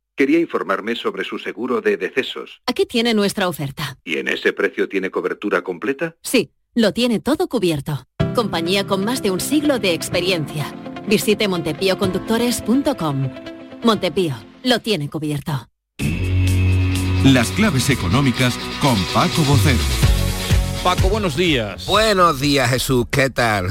Quería informarme sobre su seguro de decesos. Aquí tiene nuestra oferta. ¿Y en ese precio tiene cobertura completa? Sí, lo tiene todo cubierto. Compañía con más de un siglo de experiencia. Visite montepíoconductores.com. Montepío, lo tiene cubierto. Las claves económicas con Paco Vocero. Paco, buenos días. Buenos días, Jesús, ¿qué tal?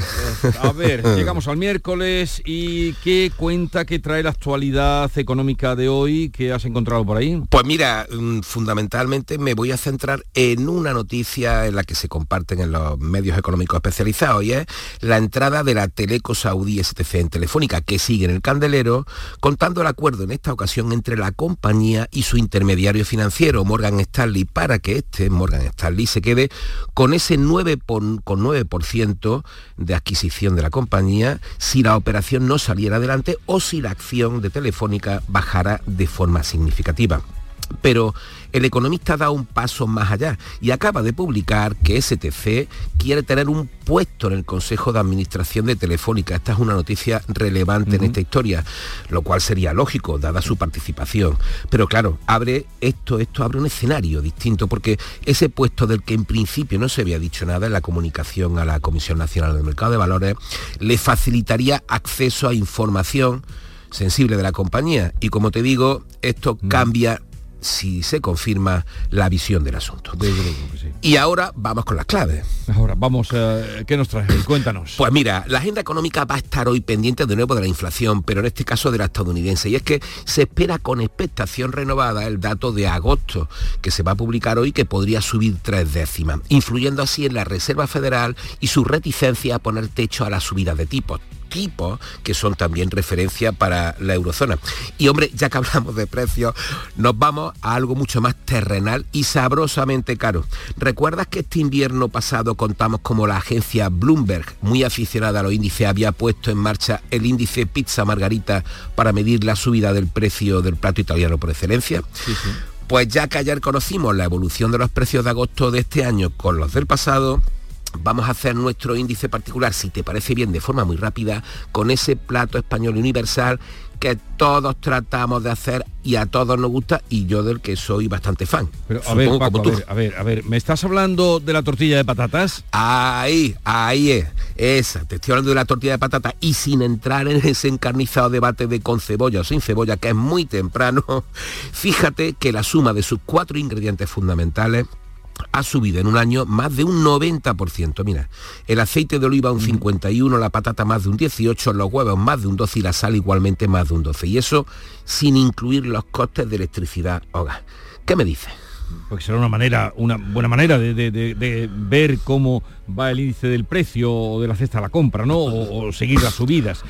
A ver, llegamos al miércoles y ¿qué cuenta que trae la actualidad económica de hoy que has encontrado por ahí? Pues mira, mm, fundamentalmente me voy a centrar en una noticia en la que se comparten en los medios económicos especializados y es la entrada de la Teleco Saudí STC en Telefónica, que sigue en el candelero, contando el acuerdo en esta ocasión entre la compañía y su intermediario financiero, Morgan Stanley, para que este, Morgan Stanley, se quede con ese 9 con 9% de adquisición de la compañía si la operación no saliera adelante o si la acción de Telefónica bajara de forma significativa. Pero el economista da un paso más allá y acaba de publicar que STC quiere tener un puesto en el Consejo de Administración de Telefónica. Esta es una noticia relevante en esta historia, lo cual sería lógico, dada su participación. Pero claro, abre esto, esto abre un escenario distinto, porque ese puesto del que en principio no se había dicho nada en la comunicación a la Comisión Nacional del Mercado de Valores, le facilitaría acceso a información sensible de la compañía. Y como te digo, esto cambia si se confirma la visión del asunto. Y ahora vamos con las claves. Ahora vamos, eh, ¿qué nos trae? Cuéntanos. Pues mira, la agenda económica va a estar hoy pendiente de nuevo de la inflación, pero en este caso de la estadounidense. Y es que se espera con expectación renovada el dato de agosto, que se va a publicar hoy, que podría subir tres décimas, influyendo así en la Reserva Federal y su reticencia a poner techo a la subida de tipos que son también referencia para la eurozona. Y hombre, ya que hablamos de precios, nos vamos a algo mucho más terrenal y sabrosamente caro. ¿Recuerdas que este invierno pasado contamos como la agencia Bloomberg, muy aficionada a los índices, había puesto en marcha el índice Pizza Margarita para medir la subida del precio del plato italiano por excelencia? Pues ya que ayer conocimos la evolución de los precios de agosto de este año con los del pasado, vamos a hacer nuestro índice particular, si te parece bien, de forma muy rápida, con ese plato español universal que todos tratamos de hacer y a todos nos gusta y yo del que soy bastante fan. Pero a ver, Paco, a ver, a ver, a ver, ¿me estás hablando de la tortilla de patatas? Ahí, ahí es, esa, te estoy hablando de la tortilla de patatas y sin entrar en ese encarnizado debate de con cebolla o sin cebolla, que es muy temprano, fíjate que la suma de sus cuatro ingredientes fundamentales ha subido en un año más de un 90%. Mira, el aceite de oliva un 51, la patata más de un 18, los huevos más de un 12 y la sal igualmente más de un 12. Y eso sin incluir los costes de electricidad o gas. ¿Qué me dices? Porque será una manera, una buena manera de, ver cómo va el índice del precio de la cesta a la compra, ¿no? O, seguir las subidas.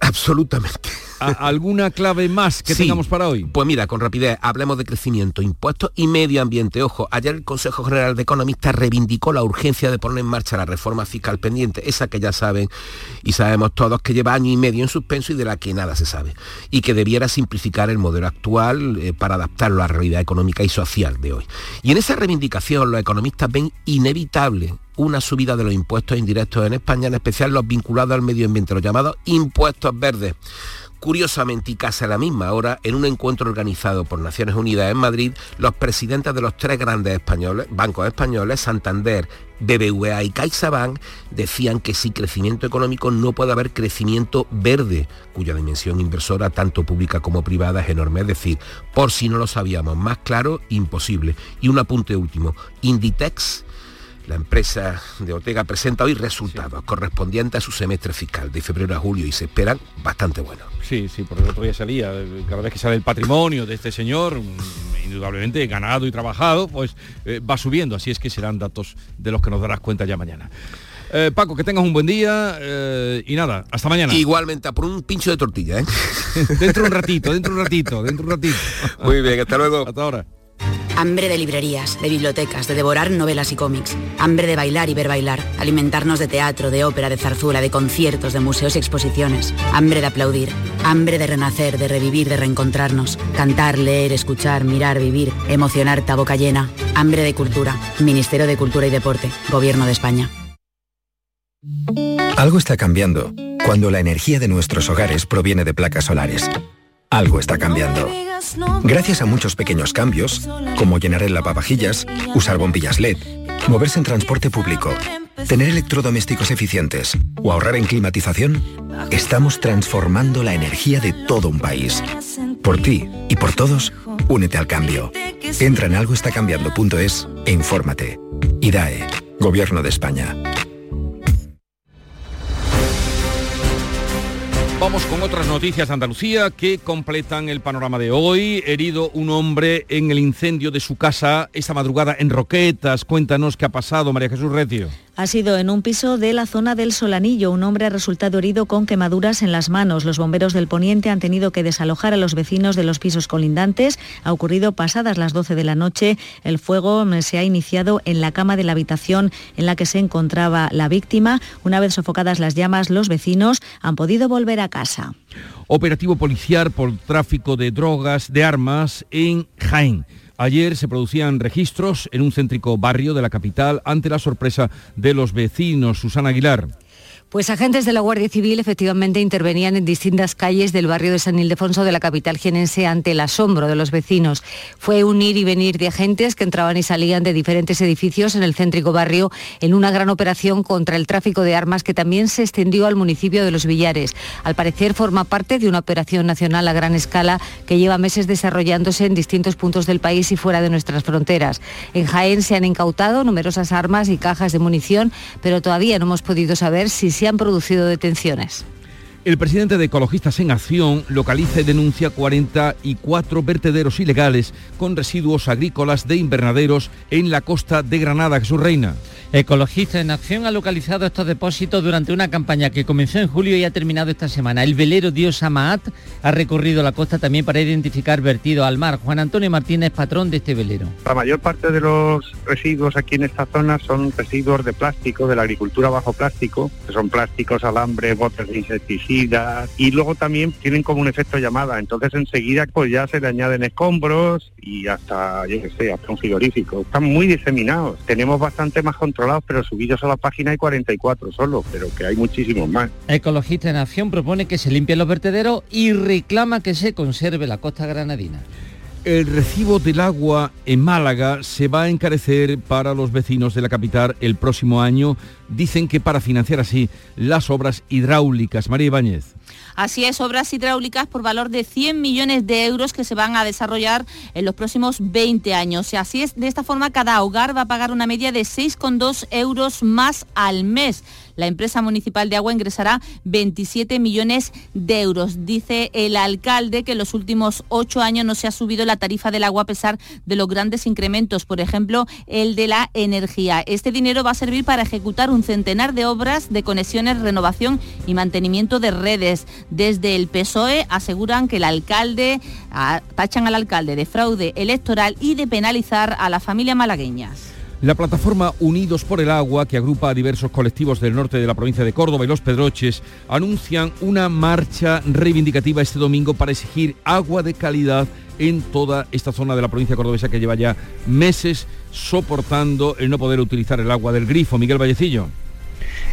absolutamente. ¿Alguna clave más que tengamos para hoy? Pues mira, con rapidez, hablemos de crecimiento, impuestos y medio ambiente. Ojo, ayer el Consejo General de Economistas reivindicó la urgencia de poner en marcha la reforma fiscal pendiente, esa que ya saben y sabemos todos que lleva año y medio en suspenso y de la que nada se sabe, y que debiera simplificar el modelo actual eh, para adaptarlo a la realidad económica y social de hoy. Y en esa reivindicación los economistas ven inevitable una subida de los impuestos indirectos en España, en especial los vinculados al medio ambiente, los llamados impuestos verdes. Curiosamente y casi a la misma hora, en un encuentro organizado por Naciones Unidas en Madrid, los presidentes de los tres grandes bancos españoles, Santander, BBVA y CaixaBank, decían que sin crecimiento económico no puede haber crecimiento verde, cuya dimensión inversora, tanto pública como privada, es enorme. Es decir, por si no lo sabíamos, más claro, imposible. Y un apunte último, Inditex la empresa de Ortega presenta hoy resultados correspondientes a su semestre fiscal de febrero a julio y se esperan bastante buenos. Sí, sí, porque el otro día salía, cada vez que sale el patrimonio de este señor, mm, indudablemente ganado y trabajado, pues eh, va subiendo, así es que serán datos de los que nos darás cuenta ya mañana. Eh, Paco, que tengas un buen día eh, y nada, hasta mañana. Igualmente, por un pincho de tortilla, ¿eh? dentro un ratito, dentro un ratito, dentro un ratito. Muy bien, hasta luego. Hasta ahora. Hambre de librerías, de bibliotecas, de devorar novelas y cómics. Hambre de bailar y ver bailar. Alimentarnos de teatro, de ópera, de zarzuela, de conciertos, de museos y exposiciones. Hambre de aplaudir. Hambre de renacer, de revivir, de reencontrarnos. Cantar, leer, escuchar, mirar, vivir. Emocionarte a boca llena. Hambre de cultura. Ministerio de Cultura y Deporte. Gobierno de España. Algo está cambiando cuando la energía de nuestros hogares proviene de placas solares. Algo está cambiando. Gracias a muchos pequeños cambios, como llenar el lavavajillas, usar bombillas LED, moverse en transporte público, tener electrodomésticos eficientes o ahorrar en climatización, estamos transformando la energía de todo un país. Por ti y por todos, únete al cambio. Entra en algoestacambiando.es e infórmate. IDAE, Gobierno de España. Vamos con otras noticias de Andalucía que completan el panorama de hoy. Herido un hombre en el incendio de su casa esta madrugada en Roquetas. Cuéntanos qué ha pasado, María Jesús Recio. Ha sido en un piso de la zona del Solanillo. Un hombre ha resultado herido con quemaduras en las manos. Los bomberos del Poniente han tenido que desalojar a los vecinos de los pisos colindantes. Ha ocurrido pasadas las 12 de la noche. El fuego se ha iniciado en la cama de la habitación en la que se encontraba la víctima. Una vez sofocadas las llamas, los vecinos han podido volver a casa. Operativo policial por tráfico de drogas, de armas en Jaén. Ayer se producían registros en un céntrico barrio de la capital ante la sorpresa de los vecinos. Susana Aguilar. Pues agentes de la Guardia Civil efectivamente intervenían en distintas calles del barrio de San Ildefonso de la capital jienense ante el asombro de los vecinos. Fue un ir y venir de agentes que entraban y salían de diferentes edificios en el céntrico barrio en una gran operación contra el tráfico de armas que también se extendió al municipio de Los Villares. Al parecer forma parte de una operación nacional a gran escala que lleva meses desarrollándose en distintos puntos del país y fuera de nuestras fronteras. En Jaén se han incautado numerosas armas y cajas de munición, pero todavía no hemos podido saber si se han producido detenciones. El presidente de Ecologistas en Acción localiza y denuncia 44 vertederos ilegales con residuos agrícolas de invernaderos en la costa de Granada, Jesús Reina. Ecologistas en Acción ha localizado estos depósitos durante una campaña que comenzó en julio y ha terminado esta semana. El velero Dios Amaat ha recorrido la costa también para identificar vertidos al mar. Juan Antonio Martínez, patrón de este velero. La mayor parte de los residuos aquí en esta zona son residuos de plástico, de la agricultura bajo plástico, que son plásticos, alambre, botes de insecticidas y luego también tienen como un efecto llamada. Entonces enseguida pues ya se le añaden escombros y hasta, qué sé, hasta un frigorífico. Están muy diseminados. Tenemos bastante más control pero subidos a la página hay 44 solo, pero que hay muchísimos más. Ecologista en Acción propone que se limpien los vertederos y reclama que se conserve la costa granadina. El recibo del agua en Málaga se va a encarecer para los vecinos de la capital el próximo año. Dicen que para financiar así las obras hidráulicas. María Ibáñez. Así es, obras hidráulicas por valor de 100 millones de euros que se van a desarrollar en los próximos 20 años. Y así es, de esta forma cada hogar va a pagar una media de 6,2 euros más al mes la empresa municipal de agua ingresará 27 millones de euros. Dice el alcalde que en los últimos ocho años no se ha subido la tarifa del agua a pesar de los grandes incrementos, por ejemplo, el de la energía. Este dinero va a servir para ejecutar un centenar de obras de conexiones, renovación y mantenimiento de redes. Desde el PSOE aseguran que el alcalde, tachan al alcalde de fraude electoral y de penalizar a las familias malagueñas. La plataforma Unidos por el Agua, que agrupa a diversos colectivos del norte de la provincia de Córdoba y Los Pedroches, anuncian una marcha reivindicativa este domingo para exigir agua de calidad en toda esta zona de la provincia cordobesa que lleva ya meses soportando el no poder utilizar el agua del grifo. Miguel Vallecillo.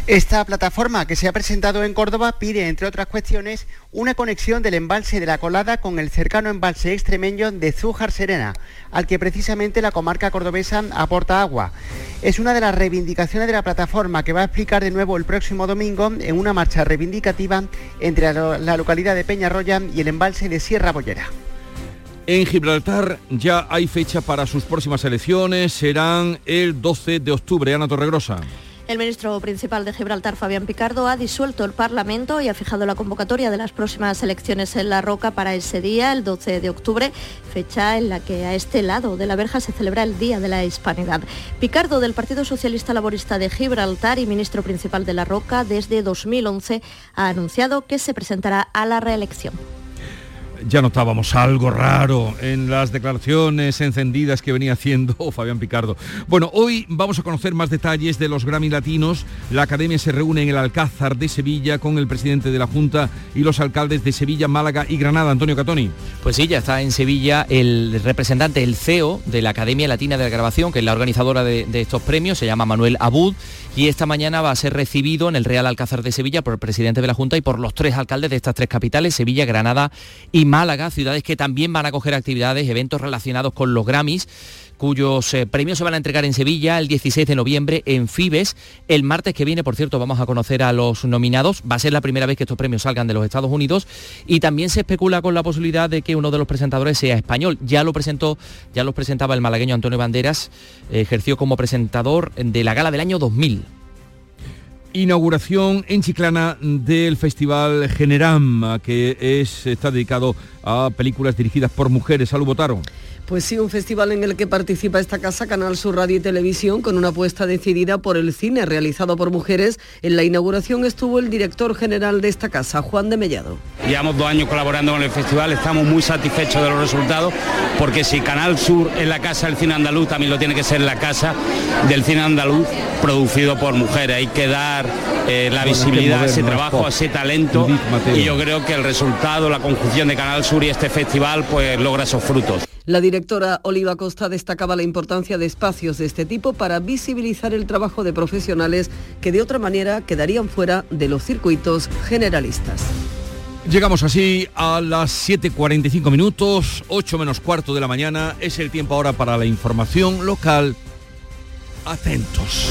Esta plataforma que se ha presentado en Córdoba pide, entre otras cuestiones, una conexión del embalse de la Colada con el cercano embalse extremeño de Zújar Serena, al que precisamente la comarca cordobesa aporta agua. Es una de las reivindicaciones de la plataforma que va a explicar de nuevo el próximo domingo en una marcha reivindicativa entre la localidad de Peñarroya y el embalse de Sierra Bollera. En Gibraltar ya hay fecha para sus próximas elecciones, serán el 12 de octubre. Ana Torregrosa. El ministro principal de Gibraltar, Fabián Picardo, ha disuelto el Parlamento y ha fijado la convocatoria de las próximas elecciones en La Roca para ese día, el 12 de octubre, fecha en la que a este lado de la verja se celebra el Día de la Hispanidad. Picardo, del Partido Socialista Laborista de Gibraltar y ministro principal de La Roca desde 2011, ha anunciado que se presentará a la reelección ya notábamos algo raro en las declaraciones encendidas que venía haciendo Fabián Picardo. Bueno, hoy vamos a conocer más detalles de los Grammy Latinos. La Academia se reúne en el Alcázar de Sevilla con el presidente de la Junta y los alcaldes de Sevilla, Málaga y Granada, Antonio Catoni. Pues sí, ya está en Sevilla el representante, el CEO de la Academia Latina de la Grabación, que es la organizadora de, de estos premios, se llama Manuel Abud, y esta mañana va a ser recibido en el Real Alcázar de Sevilla por el presidente de la Junta y por los tres alcaldes de estas tres capitales, Sevilla, Granada y Málaga, ciudades que también van a acoger actividades, eventos relacionados con los Grammys cuyos eh, premios se van a entregar en Sevilla el 16 de noviembre en Fibes. El martes que viene, por cierto, vamos a conocer a los nominados. Va a ser la primera vez que estos premios salgan de los Estados Unidos y también se especula con la posibilidad de que uno de los presentadores sea español. Ya lo presentó, ya los presentaba el malagueño Antonio Banderas, ejerció como presentador de la gala del año 2000. Inauguración en Chiclana del Festival Generam, que es, está dedicado a películas dirigidas por mujeres. Salud, votaron. Pues sí, un festival en el que participa esta casa, Canal Sur Radio y Televisión, con una apuesta decidida por el cine realizado por mujeres. En la inauguración estuvo el director general de esta casa, Juan de Mellado. Llevamos dos años colaborando con el festival, estamos muy satisfechos de los resultados, porque si Canal Sur es la casa del cine andaluz, también lo tiene que ser la casa del cine andaluz producido por mujeres. Hay que dar eh, la visibilidad a ese trabajo, a ese talento, y yo creo que el resultado, la conjunción de Canal Sur y este festival, pues logra esos frutos. La directora Oliva Costa destacaba la importancia de espacios de este tipo para visibilizar el trabajo de profesionales que de otra manera quedarían fuera de los circuitos generalistas. Llegamos así a las 7.45 minutos, 8 menos cuarto de la mañana. Es el tiempo ahora para la información local. Atentos.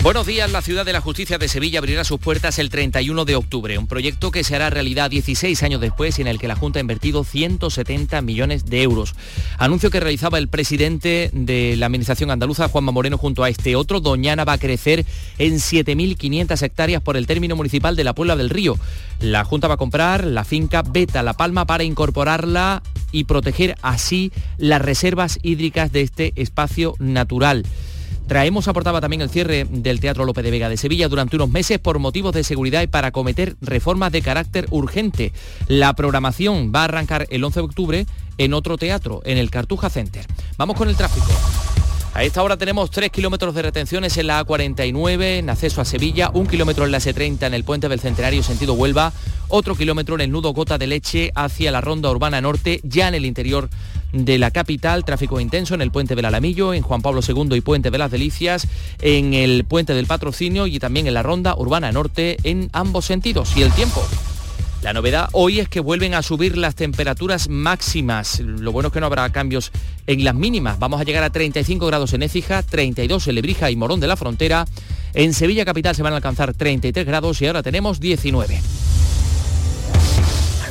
Buenos días, la ciudad de la justicia de Sevilla abrirá sus puertas el 31 de octubre, un proyecto que se hará realidad 16 años después y en el que la Junta ha invertido 170 millones de euros. Anuncio que realizaba el presidente de la Administración andaluza, Juanma Moreno, junto a este otro, Doñana va a crecer en 7.500 hectáreas por el término municipal de la Puebla del Río. La Junta va a comprar la finca Beta La Palma para incorporarla y proteger así las reservas hídricas de este espacio natural. Traemos aportaba también el cierre del Teatro López de Vega de Sevilla durante unos meses por motivos de seguridad y para acometer reformas de carácter urgente. La programación va a arrancar el 11 de octubre en otro teatro, en el Cartuja Center. Vamos con el tráfico. A esta hora tenemos 3 kilómetros de retenciones en la A49 en acceso a Sevilla, un kilómetro en la S30 en el puente del Centenario sentido Huelva, otro kilómetro en el nudo Gota de Leche hacia la Ronda Urbana Norte, ya en el interior de la capital, tráfico intenso en el puente del Alamillo, en Juan Pablo II y puente de las Delicias, en el puente del Patrocinio y también en la Ronda Urbana Norte en ambos sentidos. Y el tiempo. La novedad hoy es que vuelven a subir las temperaturas máximas. Lo bueno es que no habrá cambios en las mínimas. Vamos a llegar a 35 grados en Écija, 32 en Lebrija y Morón de la Frontera. En Sevilla Capital se van a alcanzar 33 grados y ahora tenemos 19.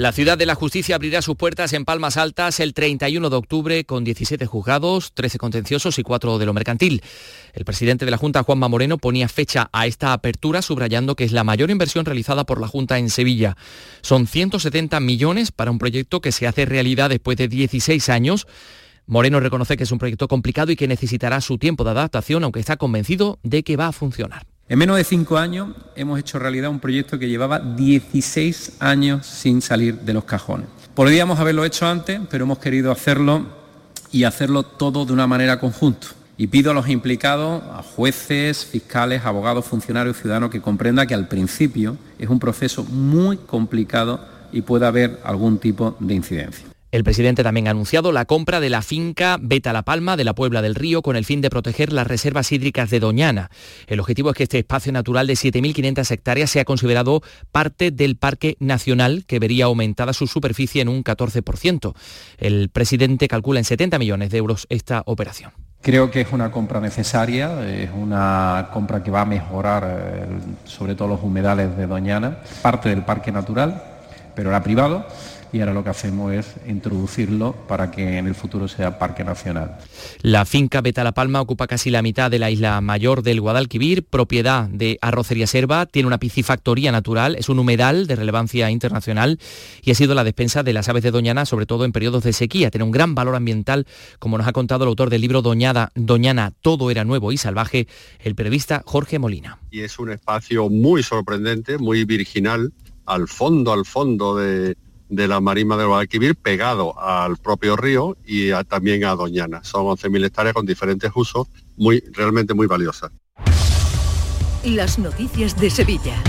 La ciudad de la justicia abrirá sus puertas en Palmas Altas el 31 de octubre con 17 juzgados, 13 contenciosos y 4 de lo mercantil. El presidente de la Junta, Juanma Moreno, ponía fecha a esta apertura subrayando que es la mayor inversión realizada por la Junta en Sevilla. Son 170 millones para un proyecto que se hace realidad después de 16 años. Moreno reconoce que es un proyecto complicado y que necesitará su tiempo de adaptación, aunque está convencido de que va a funcionar. En menos de cinco años hemos hecho realidad un proyecto que llevaba 16 años sin salir de los cajones. Podríamos haberlo hecho antes, pero hemos querido hacerlo y hacerlo todo de una manera conjunta. Y pido a los implicados, a jueces, fiscales, abogados, funcionarios, ciudadanos, que comprendan que al principio es un proceso muy complicado y puede haber algún tipo de incidencia. El presidente también ha anunciado la compra de la finca Beta La Palma de la Puebla del Río con el fin de proteger las reservas hídricas de Doñana. El objetivo es que este espacio natural de 7.500 hectáreas sea considerado parte del Parque Nacional, que vería aumentada su superficie en un 14%. El presidente calcula en 70 millones de euros esta operación. Creo que es una compra necesaria, es una compra que va a mejorar eh, sobre todo los humedales de Doñana, parte del parque natural, pero era privado y ahora lo que hacemos es introducirlo para que en el futuro sea parque nacional. La finca Beta La Palma ocupa casi la mitad de la isla mayor del Guadalquivir, propiedad de Arrocería Serva, tiene una piscifactoría natural, es un humedal de relevancia internacional y ha sido la despensa de las aves de Doñana, sobre todo en periodos de sequía. Tiene un gran valor ambiental, como nos ha contado el autor del libro Doñada, Doñana, todo era nuevo y salvaje, el periodista Jorge Molina. Y es un espacio muy sorprendente, muy virginal, al fondo, al fondo de, de la marisma del Guadalquivir pegado al propio río y también a Doñana. Son 11.000 hectáreas con diferentes usos, muy, realmente muy valiosas. Las noticias de Sevilla.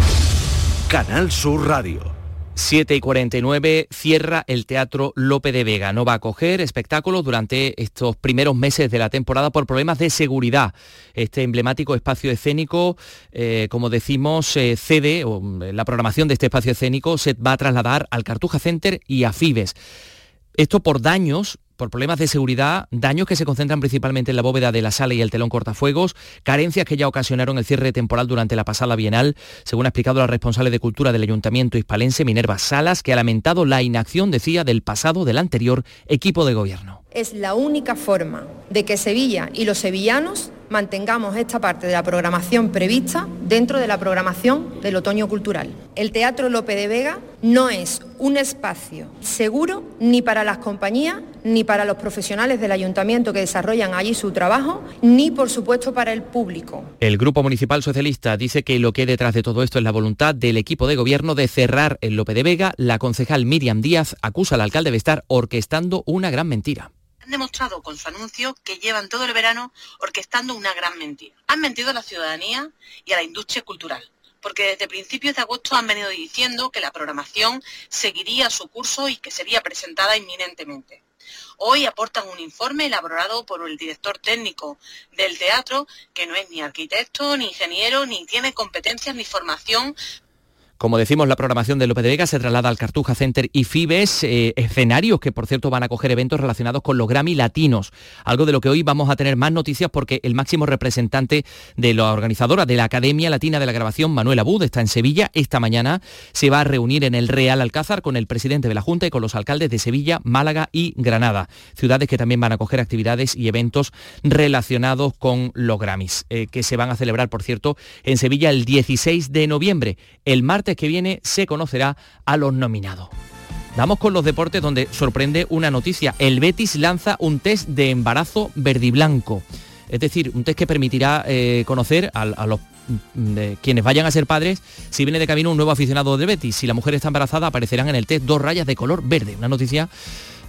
Canal Sur Radio. 7 y 49 cierra el Teatro Lope de Vega. No va a acoger espectáculos durante estos primeros meses de la temporada por problemas de seguridad. Este emblemático espacio escénico, eh, como decimos, eh, cede, o mm, la programación de este espacio escénico se va a trasladar al Cartuja Center y a Fibes. Esto por daños por problemas de seguridad, daños que se concentran principalmente en la bóveda de la sala y el telón cortafuegos, carencias que ya ocasionaron el cierre temporal durante la pasada bienal, según ha explicado la responsable de Cultura del Ayuntamiento hispalense, Minerva Salas, que ha lamentado la inacción, decía, del pasado del anterior equipo de gobierno. Es la única forma de que Sevilla y los sevillanos mantengamos esta parte de la programación prevista dentro de la programación del otoño cultural. El Teatro Lope de Vega no es un espacio seguro ni para las compañías, ni para los profesionales del ayuntamiento que desarrollan allí su trabajo, ni por supuesto para el público. El Grupo Municipal Socialista dice que lo que hay detrás de todo esto es la voluntad del equipo de gobierno de cerrar el Lope de Vega. La concejal Miriam Díaz acusa al alcalde de estar orquestando una gran mentira demostrado con su anuncio que llevan todo el verano orquestando una gran mentira. Han mentido a la ciudadanía y a la industria cultural, porque desde principios de agosto han venido diciendo que la programación seguiría su curso y que sería presentada inminentemente. Hoy aportan un informe elaborado por el director técnico del teatro, que no es ni arquitecto, ni ingeniero, ni tiene competencias ni formación como decimos, la programación de López de Vega se traslada al Cartuja Center y Fibes, eh, escenarios que por cierto van a coger eventos relacionados con los Grammy latinos. Algo de lo que hoy vamos a tener más noticias porque el máximo representante de la organizadora de la Academia Latina de la Grabación, Manuel Abud, está en Sevilla. Esta mañana se va a reunir en el Real Alcázar con el presidente de la Junta y con los alcaldes de Sevilla, Málaga y Granada. Ciudades que también van a coger actividades y eventos relacionados con los Grammys, eh, que se van a celebrar, por cierto, en Sevilla el 16 de noviembre. El martes que viene se conocerá a los nominados. Vamos con los deportes donde sorprende una noticia. El Betis lanza un test de embarazo verdiblanco. Es decir, un test que permitirá eh, conocer a, los mm, quienes vayan a ser padres si viene de camino un nuevo aficionado del Betis. Si la mujer está embarazada aparecerán en el test dos rayas de color verde. Una noticia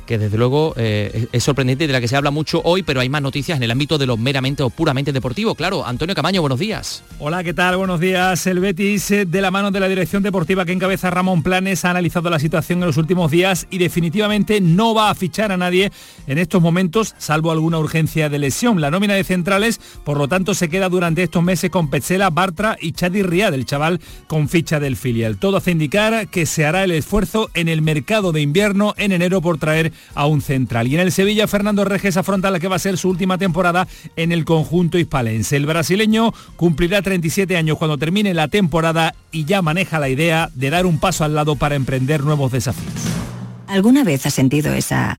que desde luego eh, es sorprendente y de la que se habla mucho hoy, pero hay más noticias en el ámbito de lo meramente o puramente deportivo. Claro, Antonio Camaño, buenos días. Hola, ¿qué tal? Buenos días. El Betis, eh, de la mano de la dirección deportiva que encabeza Ramón Planes, ha analizado la situación en los últimos días y definitivamente no va a fichar a nadie en estos momentos, salvo alguna urgencia de lesión. La nómina de centrales, por lo tanto, se queda durante estos meses con Petzela, Bartra y Chadi Riad, el chaval con ficha del filial. Todo hace indicar que se hará el esfuerzo en el mercado de invierno en enero por traer a un central. Y en el Sevilla, Fernando Reges afronta la que va a ser su última temporada en el conjunto hispalense. El brasileño cumplirá 37 años cuando termine la temporada y ya maneja la idea de dar un paso al lado para emprender nuevos desafíos. ¿Alguna vez has sentido esa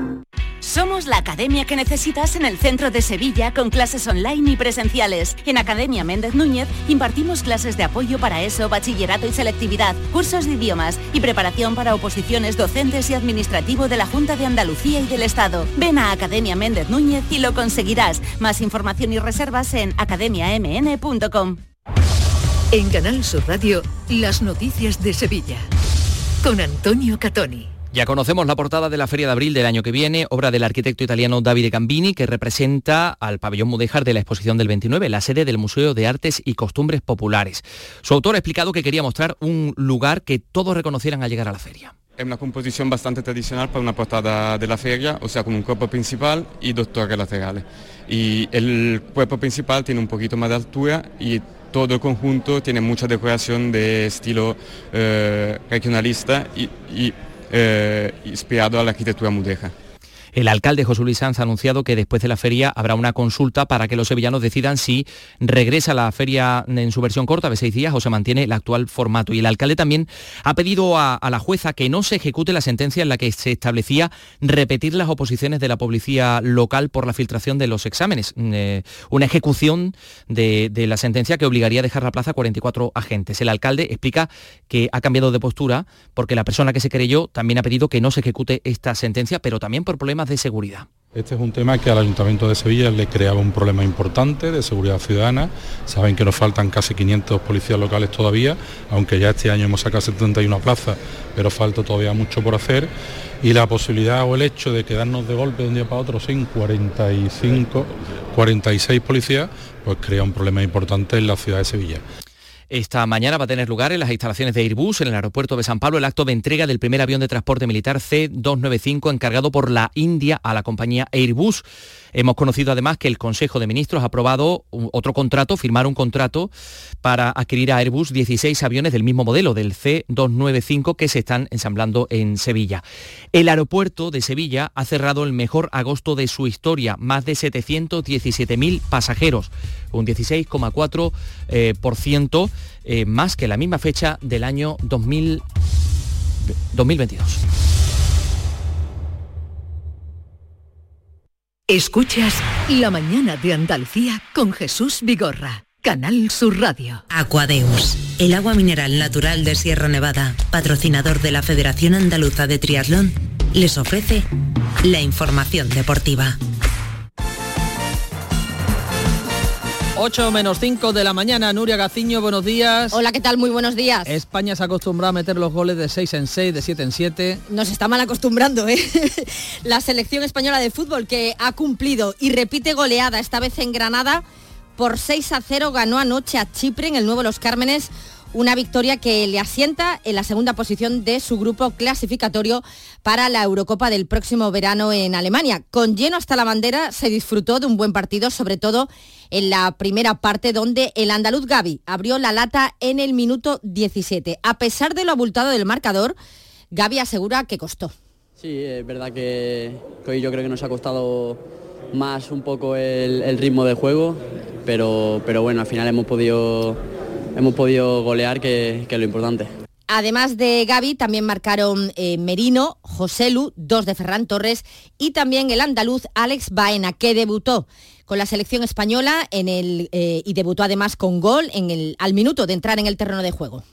Somos la academia que necesitas en el centro de Sevilla con clases online y presenciales. En Academia Méndez Núñez impartimos clases de apoyo para eso, bachillerato y selectividad, cursos de idiomas y preparación para oposiciones docentes y administrativo de la Junta de Andalucía y del Estado. Ven a Academia Méndez Núñez y lo conseguirás. Más información y reservas en academiamn.com. En Canal Sur Radio, las noticias de Sevilla. Con Antonio Catoni. Ya conocemos la portada de la Feria de Abril del año que viene, obra del arquitecto italiano Davide Gambini, que representa al pabellón Mudéjar de la exposición del 29, la sede del Museo de Artes y Costumbres Populares. Su autor ha explicado que quería mostrar un lugar que todos reconocieran al llegar a la feria. Es una composición bastante tradicional para una portada de la feria, o sea, con un cuerpo principal y dos torres laterales. Y el cuerpo principal tiene un poquito más de altura y todo el conjunto tiene mucha decoración de estilo eh, regionalista y, y eh, inspirado a la mudeja. El alcalde José Luis Sanz ha anunciado que después de la feria habrá una consulta para que los sevillanos decidan si regresa la feria en su versión corta de seis días o se mantiene el actual formato. Y el alcalde también ha pedido a, la jueza que no se ejecute la sentencia en la que se establecía repetir las oposiciones de la policía local por la filtración de los exámenes. Eh, una ejecución de, de la sentencia que obligaría a dejar la plaza a 44 agentes. El alcalde explica que ha cambiado de postura porque la persona que se creyó también ha pedido que no se ejecute esta sentencia, pero también por problemas de seguridad. Este es un tema que al Ayuntamiento de Sevilla le creaba un problema importante de seguridad ciudadana. Saben que nos faltan casi 500 policías locales todavía, aunque ya este año hemos sacado 71 plazas, pero falta todavía mucho por hacer. Y la posibilidad o el hecho de quedarnos de golpe de un día para otro sin 45, 46 policías, pues crea un problema importante en la ciudad de Sevilla. Esta mañana va a tener lugar en las instalaciones de Airbus, en el aeropuerto de San Pablo, el acto de entrega del primer avión de transporte militar C-295 encargado por la India a la compañía Airbus. Hemos conocido además que el Consejo de Ministros ha aprobado otro contrato, firmar un contrato para adquirir a Airbus 16 aviones del mismo modelo, del C295, que se están ensamblando en Sevilla. El aeropuerto de Sevilla ha cerrado el mejor agosto de su historia, más de 717.000 pasajeros, un 16,4% eh, eh, más que la misma fecha del año 2022. Escuchas La mañana de Andalucía con Jesús Vigorra. Canal Sur Radio. Aquadeus, el agua mineral natural de Sierra Nevada, patrocinador de la Federación Andaluza de Triatlón, les ofrece la información deportiva. 8 menos 5 de la mañana, Nuria Gaciño, buenos días. Hola, ¿qué tal? Muy buenos días. España se ha acostumbrado a meter los goles de 6 en 6, de 7 en 7. Nos está mal acostumbrando, ¿eh? la selección española de fútbol que ha cumplido y repite goleada, esta vez en Granada, por 6 a 0 ganó anoche a Chipre en el Nuevo Los Cármenes una victoria que le asienta en la segunda posición de su grupo clasificatorio para la Eurocopa del próximo verano en Alemania. Con lleno hasta la bandera se disfrutó de un buen partido, sobre todo en la primera parte donde el andaluz Gaby abrió la lata en el minuto 17. A pesar de lo abultado del marcador, Gaby asegura que costó. Sí, es verdad que, hoy yo creo que nos ha costado más un poco el, ritmo de juego, pero, pero bueno, al final hemos podido hemos podido golear, que, es lo importante. Además de Gaby, también marcaron eh, Merino, Joselu, dos de Ferran Torres y también el andaluz Alex Baena, que debutó con la selección española en el, eh, y debutó además con gol en el, al minuto de entrar en el terreno de juego.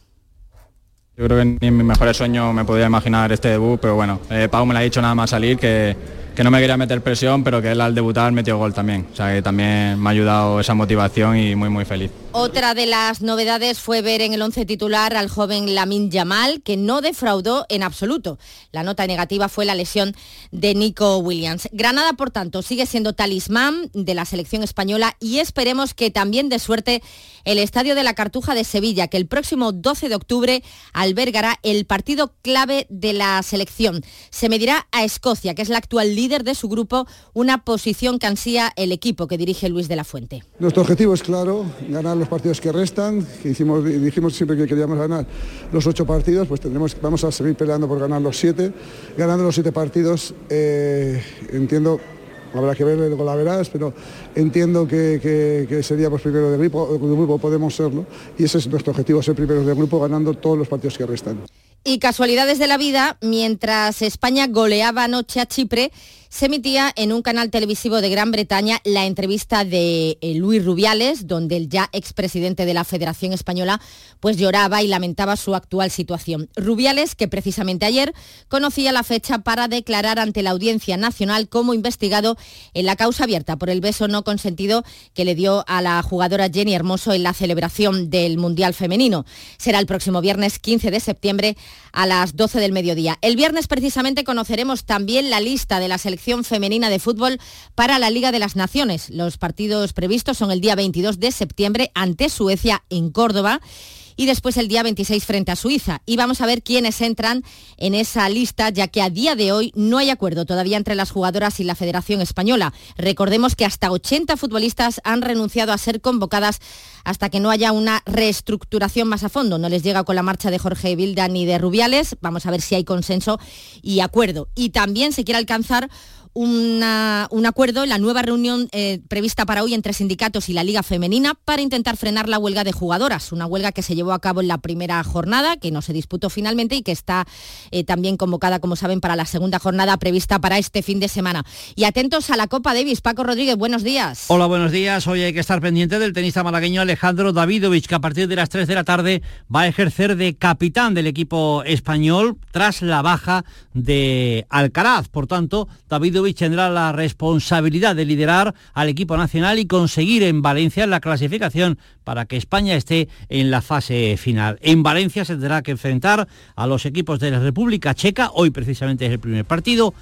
Yo creo que ni en mis mejores sueños me podía imaginar este debut, pero bueno, eh, Pau me lo ha dicho nada más salir que, que no me quería meter presión, pero que él al debutar metió gol también. O sea que también me ha ayudado esa motivación y muy muy feliz. Otra de las novedades fue ver en el once titular al joven Lamin Yamal, que no defraudó en absoluto. La nota negativa fue la lesión de Nico Williams. Granada, por tanto, sigue siendo talismán de la selección española y esperemos que también de suerte el Estadio de la Cartuja de Sevilla, que el próximo 12 de octubre albergará el partido clave de la selección. Se medirá a Escocia, que es la actual líder de su grupo, una posición que ansía el equipo que dirige Luis de la Fuente. Nuestro objetivo es claro, ganar los partidos que restan, que hicimos, dijimos siempre que queríamos ganar los ocho partidos, pues tendremos, vamos a seguir peleando por ganar los siete. Ganando los siete partidos, eh, entiendo habrá que ver con la verás, pero entiendo que, seríamos primeros de grupo, de grupo podemos serlo, y ese es nuestro objetivo, ser primeros de grupo ganando todos los partidos que restan. Y casualidades de la vida, mientras España goleaba anoche a Chipre, se emitía en un canal televisivo de Gran Bretaña la entrevista de eh, Luis Rubiales, donde el ya expresidente de la Federación Española pues lloraba y lamentaba su actual situación. Rubiales, que precisamente ayer conocía la fecha para declarar ante la Audiencia Nacional como investigado en la causa abierta por el beso no consentido que le dio a la jugadora Jenny Hermoso en la celebración del Mundial Femenino. Será el próximo viernes 15 de septiembre a las 12 del mediodía. El viernes precisamente conoceremos también la lista de la selección femenina de fútbol para la Liga de las Naciones. Los partidos previstos son el día 22 de septiembre ante Suecia en Córdoba y después el día 26 frente a Suiza. Y vamos a ver quiénes entran en esa lista, ya que a día de hoy no hay acuerdo todavía entre las jugadoras y la Federación Española. Recordemos que hasta 80 futbolistas han renunciado a ser convocadas hasta que no haya una reestructuración más a fondo. No les llega con la marcha de Jorge Vilda ni de Rubiales. Vamos a ver si hay consenso y acuerdo. Y también se quiere alcanzar un acuerdo en la nueva reunión eh, prevista para hoy entre sindicatos y la Liga Femenina para intentar frenar la huelga de jugadoras, una huelga que se llevó a cabo en la primera jornada, que no se disputó finalmente y que está eh, también convocada, como saben, para la segunda jornada prevista para este fin de semana. Y atentos a la Copa Davis. Paco Rodríguez, buenos días. Hola, buenos días. Hoy hay que estar pendiente del tenista malagueño Alejandro Davidovich, que a partir de las 3 de la tarde va a ejercer de capitán del equipo español tras la baja de Alcaraz. Por tanto, Davidovich tendrá la responsabilidad de liderar al equipo nacional y conseguir en Valencia la clasificación para que España esté en la fase final. En Valencia se tendrá que enfrentar a los equipos de la República Checa, hoy precisamente es el primer partido,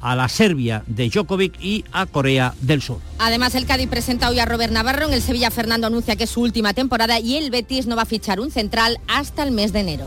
a la Serbia de Djokovic y a Corea del Sur. Además, el Cádiz presenta hoy a Robert Navarro, en el Sevilla Fernando anuncia que es su última temporada y el Betis no va a fichar un central hasta el mes de enero.